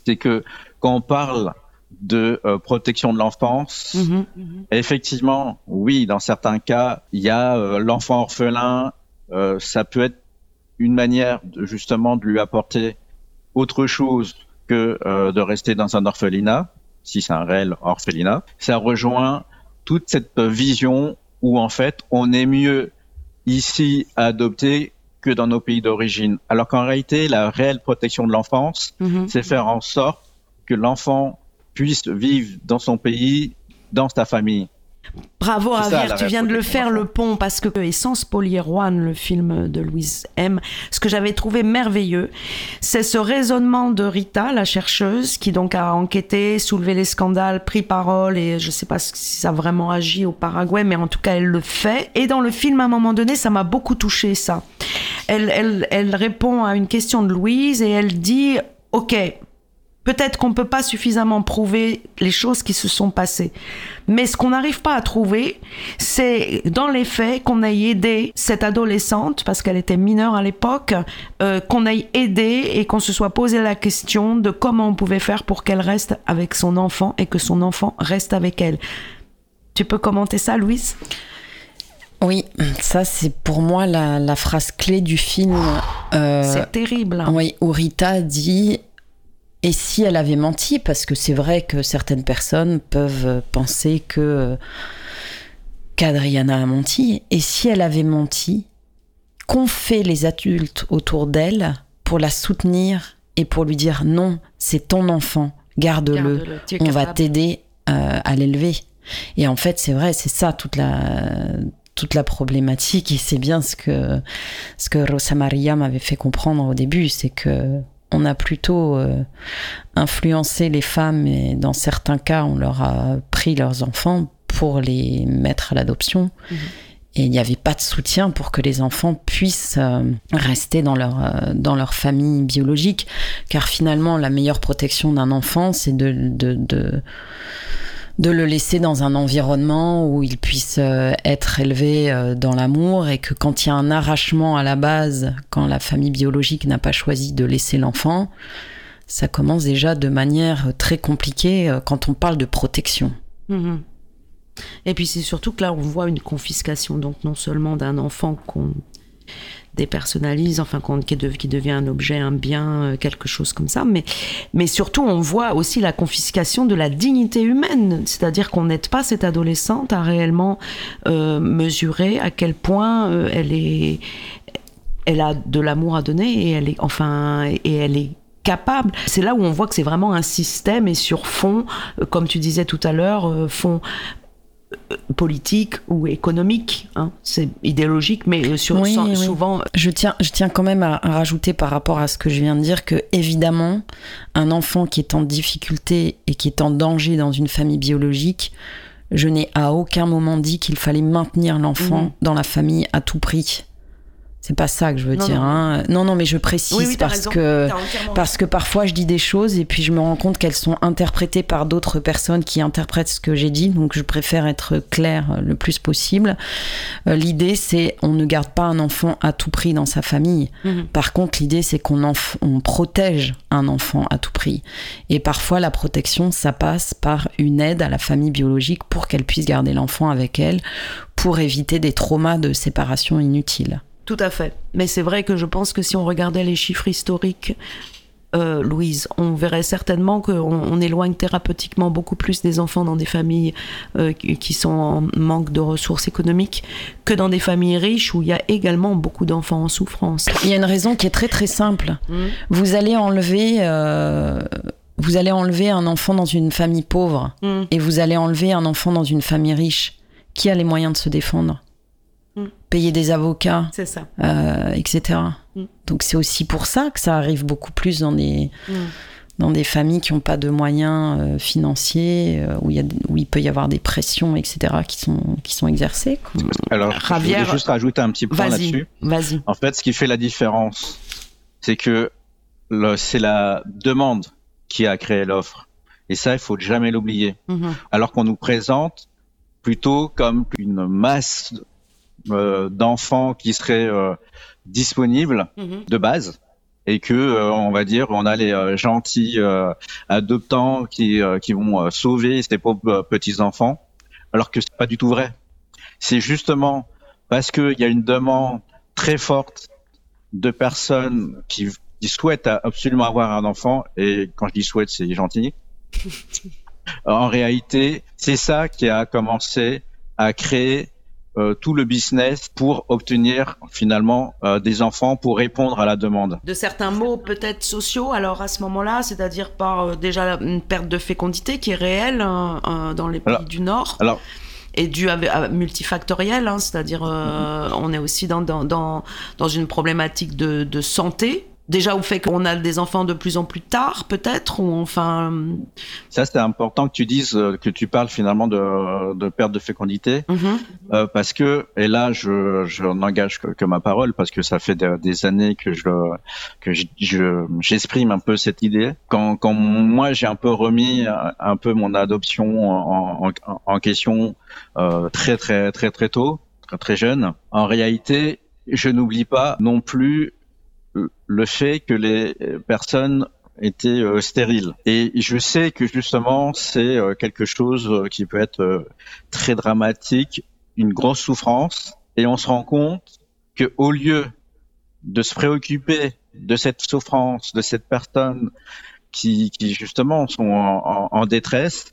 c'est que quand on parle de euh, protection de l'enfance,
Mhm.
Effectivement, oui, dans certains cas, il y a euh, l'enfant orphelin, euh, ça peut être une manière de, justement de lui apporter autre chose que euh, de rester dans un orphelinat, si c'est un réel orphelinat. Ça rejoint toute cette vision où en fait on est mieux ici à adopter que dans nos pays d'origine. Alors qu'en réalité, la réelle protection de l'enfance,
Mhm.
c'est faire en sorte que l'enfant puisse vivre dans son pays, dans sa famille.
Bravo Javier, tu viens de le faire le pont parce que Essence Polier-Rouen, le film de Louise M, ce que j'avais trouvé merveilleux, c'est ce raisonnement de Rita, la chercheuse, qui donc a enquêté, soulevé les scandales, pris parole et je sais pas si ça a vraiment agi au Paraguay, mais en tout cas elle le fait. Et dans le film, à un moment donné, ça m'a beaucoup touché ça. Elle, elle, elle répond à une question de Louise et elle dit, ok, Peut-être qu'on ne peut pas suffisamment prouver les choses qui se sont passées. Mais ce qu'on n'arrive pas à trouver, c'est dans les faits qu'on ait aidé cette adolescente, parce qu'elle était mineure à l'époque, euh, qu'on ait aidé et qu'on se soit posé la question de comment on pouvait faire pour qu'elle reste avec son enfant et que son enfant reste avec elle. Tu peux commenter ça, Louise?
Oui, ça c'est pour moi la, la phrase clé du film. euh,
C'est terrible.
Oui, où Rita dit et si elle avait menti Parce que c'est vrai que certaines personnes peuvent penser que qu'Adriana a menti. Et si elle avait menti, qu'ont fait les adultes autour d'elle pour la soutenir et pour lui dire non, c'est ton enfant, garde-le, on va t'aider euh, à l'élever. Et en fait, c'est vrai, c'est ça toute la toute la problématique et c'est bien ce que ce que Rosa Maria m'avait fait comprendre au début, c'est que on a plutôt euh, influencé les femmes et dans certains cas, on leur a pris leurs enfants pour les mettre à l'adoption. Et il n'y avait pas de soutien pour que les enfants puissent euh, rester dans leur, euh, dans leur famille biologique. Car finalement, la meilleure protection d'un enfant, c'est de, de, de, de le laisser dans un environnement où il puisse euh, être élevé euh, dans l'amour et que quand il y a un arrachement à la base, quand la famille biologique n'a pas choisi de laisser l'enfant, ça commence déjà de manière très compliquée euh, quand on parle de protection.
Mhm. Et puis c'est surtout que là, on voit une confiscation, donc non seulement d'un enfant qu'on dépersonnalise, enfin qui, dev- qui devient un objet, un bien, euh, quelque chose comme ça, mais, mais surtout on voit aussi la confiscation de la dignité humaine, c'est-à-dire qu'on n'aide pas cette adolescente à réellement euh, mesurer à quel point euh, elle est, elle a de l'amour à donner et elle est, enfin, et elle est capable. C'est là où on voit que c'est vraiment un système et sur fond, comme tu disais tout à l'heure, fond politique ou économique. hein. C'est idéologique, mais euh, sur,
Oui,
sans-
oui.
souvent.
Je tiens, je tiens quand même à, à rajouter par rapport à ce que je viens de dire que, évidemment, un enfant qui est en difficulté et qui est en danger dans une famille biologique, je n'ai à aucun moment dit qu'il fallait maintenir l'enfant
Mhm.
dans la famille à tout prix. C'est pas ça que je veux
Non,
dire.
non.
hein. Non, non, mais je précise
Oui, oui, t'as
parce
raison.
que parce que parfois je dis des choses et puis je me rends compte qu'elles sont interprétées par d'autres personnes qui interprètent ce que j'ai dit. Donc je préfère être claire le plus possible. Euh, l'idée c'est on ne garde pas un enfant à tout prix dans sa famille.
Mhm.
Par contre, l'idée c'est qu'on enf- on protège un enfant à tout prix. Et parfois la protection ça passe par une aide à la famille biologique pour qu'elle puisse garder l'enfant avec elle pour éviter des traumas de séparation inutiles.
Tout à fait. Mais c'est vrai que je pense que si on regardait les chiffres historiques, euh, Louise, on verrait certainement qu'on on éloigne thérapeutiquement beaucoup plus des enfants dans des familles euh, qui sont en manque de ressources économiques que dans des familles riches où il y a également beaucoup d'enfants en souffrance.
Il y a une raison qui est très très simple. Vous allez enlever, euh, vous allez enlever un enfant dans une famille pauvre
Mm.
et vous allez enlever un enfant dans une famille riche. Qui a les moyens de se défendre?
Mm.
Payer des avocats,
ça.
euh, etc.
Mm.
Donc c'est aussi pour ça que ça arrive beaucoup plus dans des
Mm.
dans des familles qui n'ont pas de moyens euh, financiers, euh, où, il y a, où il peut y avoir des pressions, etc., qui sont, qui sont exercées.
Alors,
Javier,
je voulais juste rajouter un petit point
Vas-y,
là-dessus.
vas-y.
En fait, ce qui fait la différence, c'est que c'est la demande qui a créé l'offre. Et ça, il faut jamais l'oublier.
Mhm.
Alors qu'on nous présente plutôt comme une masse d'enfants qui seraient euh, disponibles
Mhm.
de base et que euh, on va dire on a les euh, gentils euh, adoptants qui euh, qui vont euh, sauver ces pauvres petits enfants alors que c'est pas du tout vrai c'est justement parce qu'il y a une demande très forte de personnes qui, qui souhaitent absolument avoir un enfant et quand je dis souhaite c'est gentil en réalité c'est ça qui a commencé à créer euh, tout le business pour obtenir finalement euh, des enfants pour répondre à la demande.
de certains mots peut-être sociaux alors à ce moment-là, c'est-à-dire par euh, déjà une perte de fécondité qui est réelle hein, dans les pays
Alors-
du Nord
Alors,
et dû à, à multifactoriel, hein, c'est-à-dire euh, on est aussi dans, dans, dans, dans une problématique de, de santé. Déjà au fait qu'on a des enfants de plus en plus tard, peut-être, ou enfin.
ça c'est important que tu dises euh, que tu parles finalement de, de perte de fécondité
mhm.
euh, parce que et là je, je n'engage que, que ma parole parce que ça fait des, des années que je que je- je- j'exprime un peu cette idée quand quand moi j'ai un peu remis un, un peu mon adoption en, en, en question euh, très très très très tôt très très jeune en réalité je n'oublie pas non plus le fait que les personnes étaient euh, stériles. Et je sais que justement, c'est euh, quelque chose euh, qui peut être euh, très dramatique, une grosse souffrance. Et on se rend compte que au lieu de se préoccuper de cette souffrance, de cette personne qui, qui justement sont en- en détresse,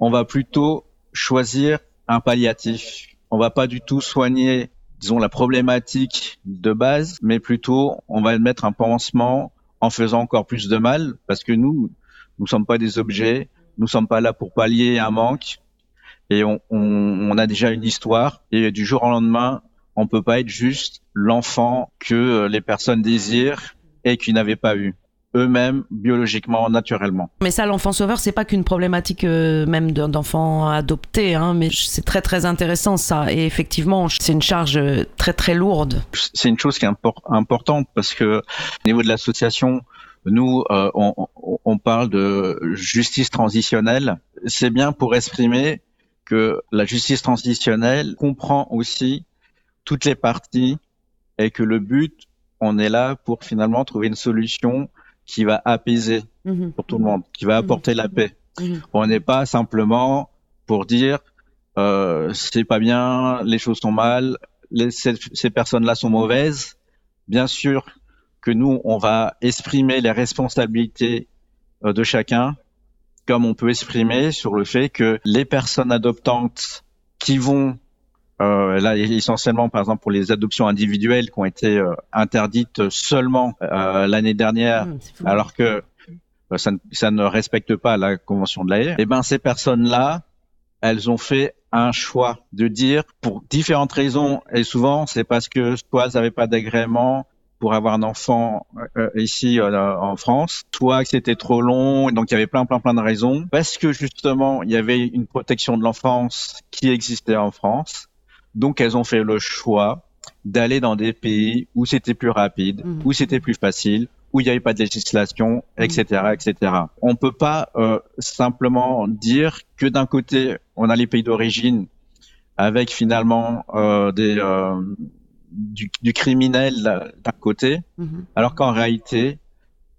on va plutôt choisir un palliatif. On va pas du tout soigner disons la problématique de base, mais plutôt on va mettre un pansement en faisant encore plus de mal, parce que nous, nous sommes pas des objets, nous sommes pas là pour pallier un manque, et on, on, a déjà une histoire, et du jour au lendemain, on peut pas être juste l'enfant que les personnes désirent et qui n'avaient pas eu eux-mêmes biologiquement, naturellement.
Mais ça, l'enfant sauveur, c'est pas qu'une problématique euh, même d'un- d'enfant adopté, hein, mais c'est très très intéressant ça. Et effectivement, c'est une charge euh, très très lourde.
c'est une chose qui est impor- importante parce que au niveau de l'association, nous, euh, on parle de justice transitionnelle. C'est bien pour exprimer que la justice transitionnelle comprend aussi toutes les parties et que le but, on est là pour finalement trouver une solution qui va apaiser
Mhm.
pour tout le monde, qui va apporter la paix.
Mhm.
On n'est pas simplement pour dire euh, c'est pas bien, les choses sont mal, les, ces, ces personnes-là sont mauvaises. Bien sûr que nous, on va exprimer les responsabilités euh, de chacun, comme on peut exprimer sur le fait que les personnes adoptantes qui vont euh, là essentiellement par exemple pour les adoptions individuelles qui ont été euh, interdites seulement euh, l'année dernière
fou.
alors que euh, ça, ne, ça ne respecte pas la convention de l'AE, eh ben ces personnes-là, elles ont fait un choix de dire pour différentes raisons et souvent c'est parce que soit elles n'avaient pas d'agrément pour avoir un enfant euh, ici euh, en France, soit que c'était trop long, et donc il y avait plein plein plein de raisons, parce que justement il y avait une protection de l'enfance qui existait en France, donc elles ont fait le choix d'aller dans des pays où c'était plus rapide,
Mhm.
où c'était plus facile, où il n'y avait pas de législation, etc., etc. On peut pas euh, simplement dire que d'un côté on a les pays d'origine avec finalement euh, des euh, du, du criminel d'un côté,
Mhm.
alors qu'en réalité,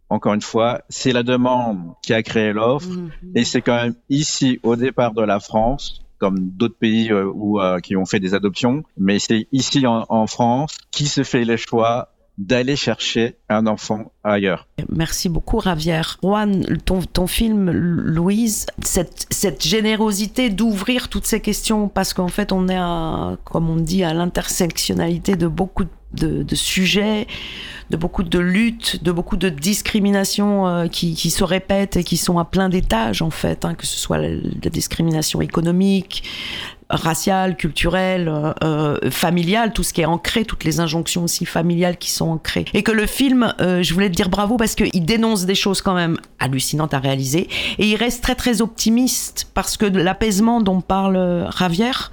encore une fois, c'est la demande qui a créé l'offre.
Mhm.
Et c'est quand même ici, au départ de la France, comme d'autres pays euh, où, euh, qui ont fait des adoptions, mais c'est ici en, en France qui se fait le choix d'aller chercher un enfant ailleurs.
Merci beaucoup, Ravière. Juan, ton, ton film, Louise, cette, cette générosité d'ouvrir toutes ces questions, parce qu'en fait, on est, à, comme on dit, à l'intersectionnalité de beaucoup de, de sujets, de beaucoup de luttes, de beaucoup de discriminations euh, qui, qui se répètent et qui sont à plein d'étages, en fait, hein, que ce soit la, la discrimination économique, raciale, culturelle, euh, euh, familiale, tout ce qui est ancré, toutes les injonctions aussi familiales qui sont ancrées. Et que le film, euh, je voulais te dire bravo parce qu'il dénonce des choses quand même hallucinantes à réaliser et il reste très très optimiste parce que l'apaisement dont parle euh, Ravière,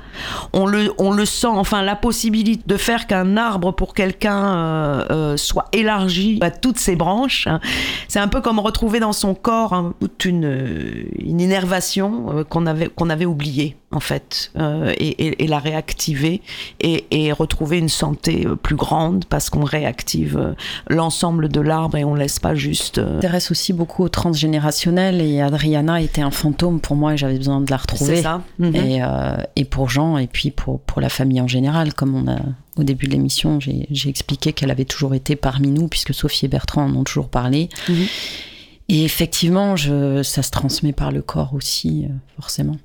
on le, on le sent, enfin la possibilité de faire qu'un arbre pour quelqu'un euh, euh, soit élargi à toutes ses branches, hein. c'est un peu comme retrouver dans son corps hein, toute une, euh, une énervation euh, qu'on avait, qu'on avait oubliée en fait, euh, et, et- et la réactiver et, et retrouver une santé euh, plus grande parce qu'on réactive euh, l'ensemble de l'arbre et on laisse pas juste. euh,
m'intéresse aussi beaucoup au transgénérationnel et Adriana était un fantôme pour moi et j'avais besoin de la retrouver.
C'est ça. Mhm.
Et, euh, et pour Jean et puis pour, pour la famille en général, comme on a au début de l'émission, j'ai expliqué qu'elle avait toujours été parmi nous puisque Sophie et Bertrand en ont toujours parlé.
Mhm.
Et effectivement, je, ça se transmet par le corps aussi, forcément.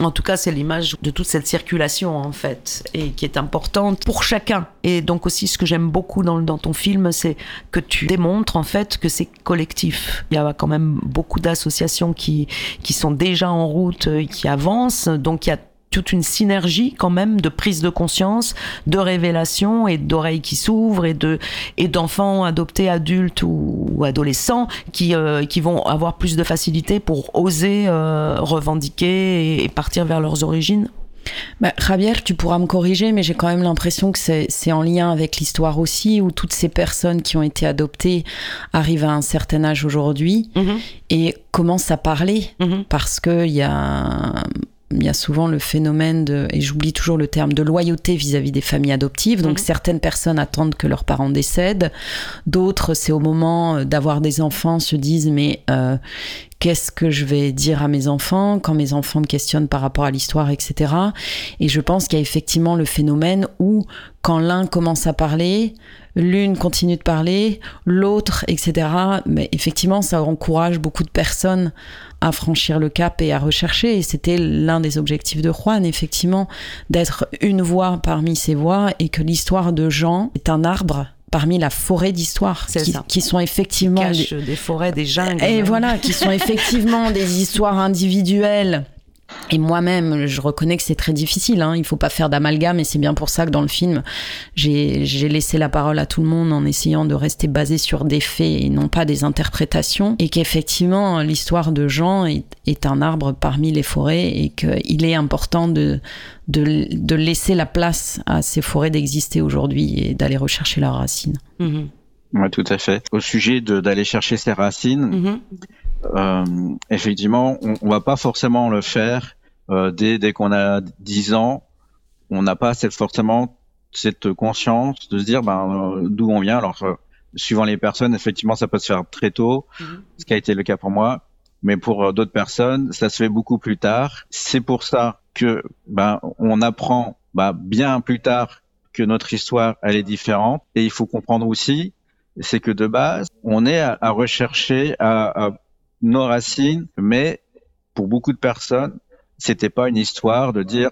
En tout cas, c'est l'image de toute cette circulation, en fait, et qui est importante pour chacun. Et donc aussi, ce que j'aime beaucoup dans, ton film, c'est que tu démontres, en fait, que c'est collectif. Il y a quand même beaucoup d'associations qui, qui sont déjà en route, euh, qui avancent. Donc, il y a toute une synergie quand même de prise de conscience, de révélation et d'oreilles qui s'ouvrent et de et d'enfants adoptés adultes ou, ou adolescents qui euh, qui vont avoir plus de facilité pour oser euh, revendiquer et, et partir vers leurs origines.
Bah, Javier, tu pourras me corriger, mais j'ai quand même l'impression que c'est c'est en lien avec l'histoire aussi, où toutes ces personnes qui ont été adoptées arrivent à un certain âge aujourd'hui. Et commencent à parler, parce qu'il y a, il y a souvent le phénomène de, et j'oublie toujours le terme, de loyauté vis-à-vis des familles adoptives. Donc
Mhm.
certaines personnes attendent que leurs parents décèdent, d'autres, c'est au moment d'avoir des enfants, se disent, mais euh, qu'est-ce que je vais dire à mes enfants quand mes enfants me questionnent par rapport à l'histoire, etc. Et je pense qu'il y a effectivement le phénomène où quand l'un commence à parler, l'une continue de parler, l'autre, etc. Mais effectivement, ça encourage beaucoup de personnes à franchir le cap et à rechercher. Et c'était l'un des objectifs de Juan, effectivement, d'être une voix parmi ces voix et que l'histoire de Jean est un arbre parmi la forêt d'histoires
C'est
qui, sont effectivement des-
des forêts, des jungles.
et
même.
voilà, qui sont effectivement des histoires individuelles. Et moi-même, je reconnais que c'est très difficile. Hein. Il faut pas faire d'amalgame, et c'est bien pour ça que dans le film, j'ai laissé la parole à tout le monde en essayant de rester basé sur des faits et non pas des interprétations. Et qu'effectivement, l'histoire de Jean est, est un arbre parmi les forêts et qu'il est important de, de, de laisser la place à ces forêts d'exister aujourd'hui et d'aller rechercher leurs racines.
Mhm.
Ouais, tout à fait. Au sujet d'aller chercher ses racines,
Mhm.
Euh, effectivement, on, on va pas forcément le faire euh, dès, dès qu'on a 10 ans. On n'a pas cette, forcément cette conscience de se dire ben, euh, d'où on vient. Alors, euh, suivant les personnes, effectivement, ça peut se faire très tôt, ce qui a été le cas pour moi. Mais pour d'autres personnes, ça se fait beaucoup plus tard. C'est pour ça que ben, on apprend ben, bien plus tard que notre histoire, elle est différente. Et il faut comprendre aussi, c'est que de base, on est à, à rechercher à, à nos racines, mais pour beaucoup de personnes, c'était pas une histoire de dire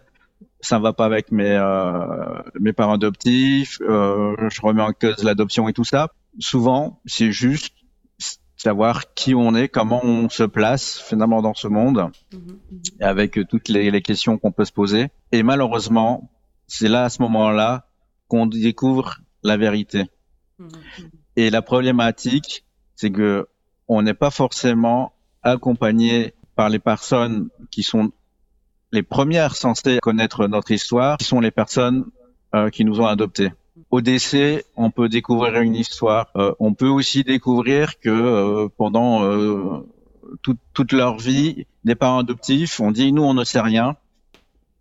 ça ne va pas avec mes euh, mes parents adoptifs, euh, je remets en cause l'adoption et tout ça. Souvent, c'est juste savoir qui on est, comment on se place finalement dans ce monde, avec toutes les, les questions qu'on peut se poser. Et malheureusement, c'est là à ce moment-là qu'on découvre la vérité. Et la problématique, c'est que on n'est pas forcément accompagné par les personnes qui sont les premières censées connaître notre histoire, qui sont les personnes euh, qui nous ont adoptés. au décès, on peut découvrir une histoire. Euh, on peut aussi découvrir que euh, pendant euh, toute, toute leur vie, des parents adoptifs ont dit nous on ne sait rien.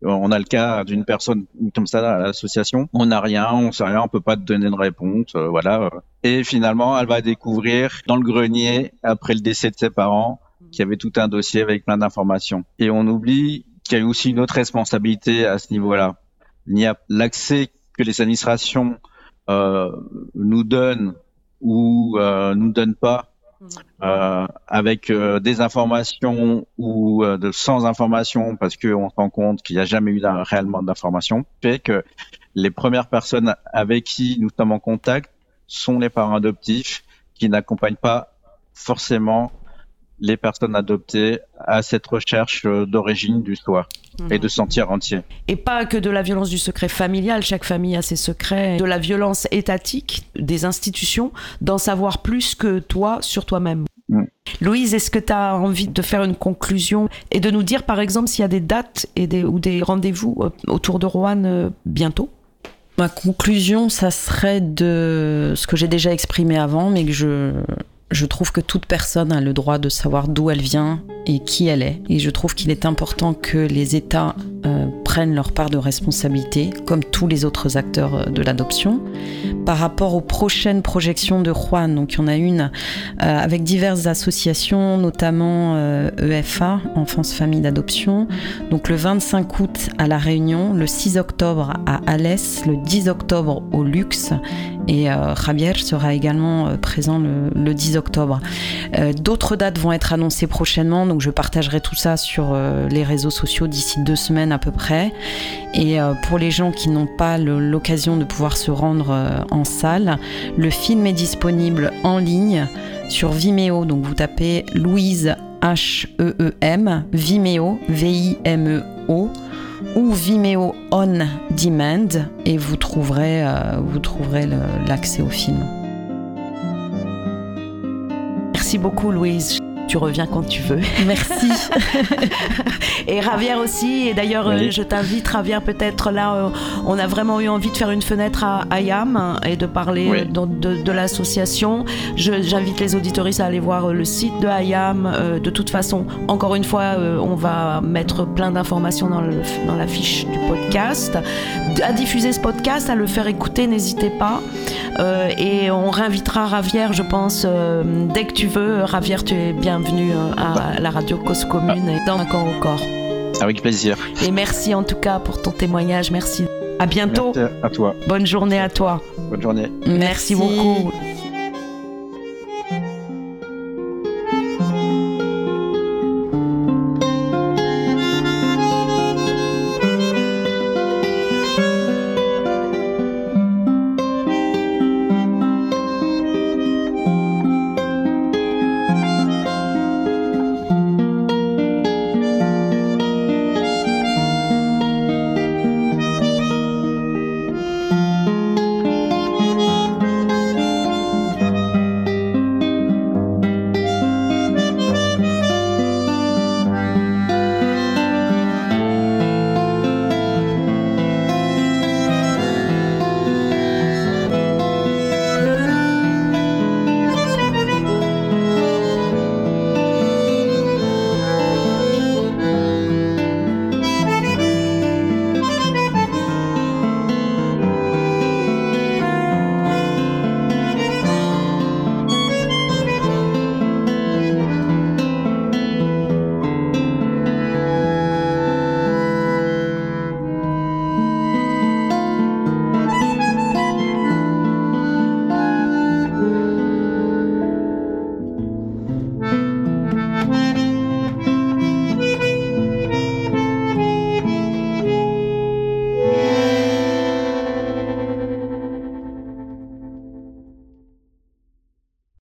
On a le cas d'une personne comme ça à l'association. On n'a rien, on sait rien, on peut pas te donner de réponse, voilà. Et finalement, elle va découvrir dans le grenier après le décès de ses parents qu'il y avait tout un dossier avec plein d'informations. Et on oublie qu'il y a aussi une autre responsabilité à ce niveau-là. Il y a l'accès que les administrations euh, nous donnent ou euh, nous donnent pas euh, avec euh, des informations ou euh, de sans informations parce qu'on se rend compte qu'il n'y a jamais eu réellement d'informations fait que les premières personnes avec qui nous sommes en contact sont les parents adoptifs qui n'accompagnent pas forcément les personnes adoptées à cette recherche euh, d'origine du soi et de sentir entier.
Et pas que de la violence du secret familial, chaque famille a ses secrets, de la violence étatique des institutions, d'en savoir plus que toi sur toi-même.
Mm.
Louise, est-ce que tu as envie de faire une conclusion et de nous dire par exemple s'il y a des dates et des, ou des rendez-vous euh, autour de Rouen euh, bientôt?
Ma conclusion, ça serait de ce que j'ai déjà exprimé avant, mais que je, je trouve que toute personne a le droit de savoir d'où elle vient et qui elle est. Et je trouve qu'il est important que les États euh, prennent leur part de responsabilité, comme tous les autres acteurs euh, de l'adoption. Par rapport aux prochaines projections de Juan, donc il y en a une euh, avec diverses associations, notamment EFA, e Enfance Famille d'Adoption. Donc le 25 août à La Réunion, le 6 octobre à Alès, le 10 octobre au Luxe et Javier sera également présent le, le 10 octobre. D'autres dates vont être annoncées prochainement donc je partagerai tout ça sur euh, les réseaux sociaux d'ici deux semaines à peu près. Et euh, pour les gens qui n'ont pas l'occasion de pouvoir se rendre euh, en salle, le film est disponible en ligne sur Vimeo. Donc vous tapez Louise H-E-E-M, Vimeo, V-I-M-E-O ou Vimeo On Demand et vous trouverez, vous trouverez l'accès au film.
Merci beaucoup Louise tu reviens quand tu veux.
Merci.
et Ravière aussi. Et d'ailleurs, euh, je t'invite, Ravière, peut-être là, euh, on a vraiment eu envie de faire une fenêtre à Ayam et de parler de, l'association. J'invite les auditoristes à aller voir euh, le site de Ayam. de toute façon, encore une fois, on va mettre plein d'informations dans, dans la fiche du podcast. À diffuser ce podcast, à le faire écouter, n'hésitez pas. et on réinvitera Ravière, je pense, dès que tu veux. Ravière, tu es bien bienvenue euh, à la radio Cause Commune et dans un corps au corps.
Avec plaisir.
Et merci en tout cas pour ton témoignage. Merci. À bientôt.
Merci à toi.
Bonne journée à toi.
Bonne journée.
Merci, beaucoup.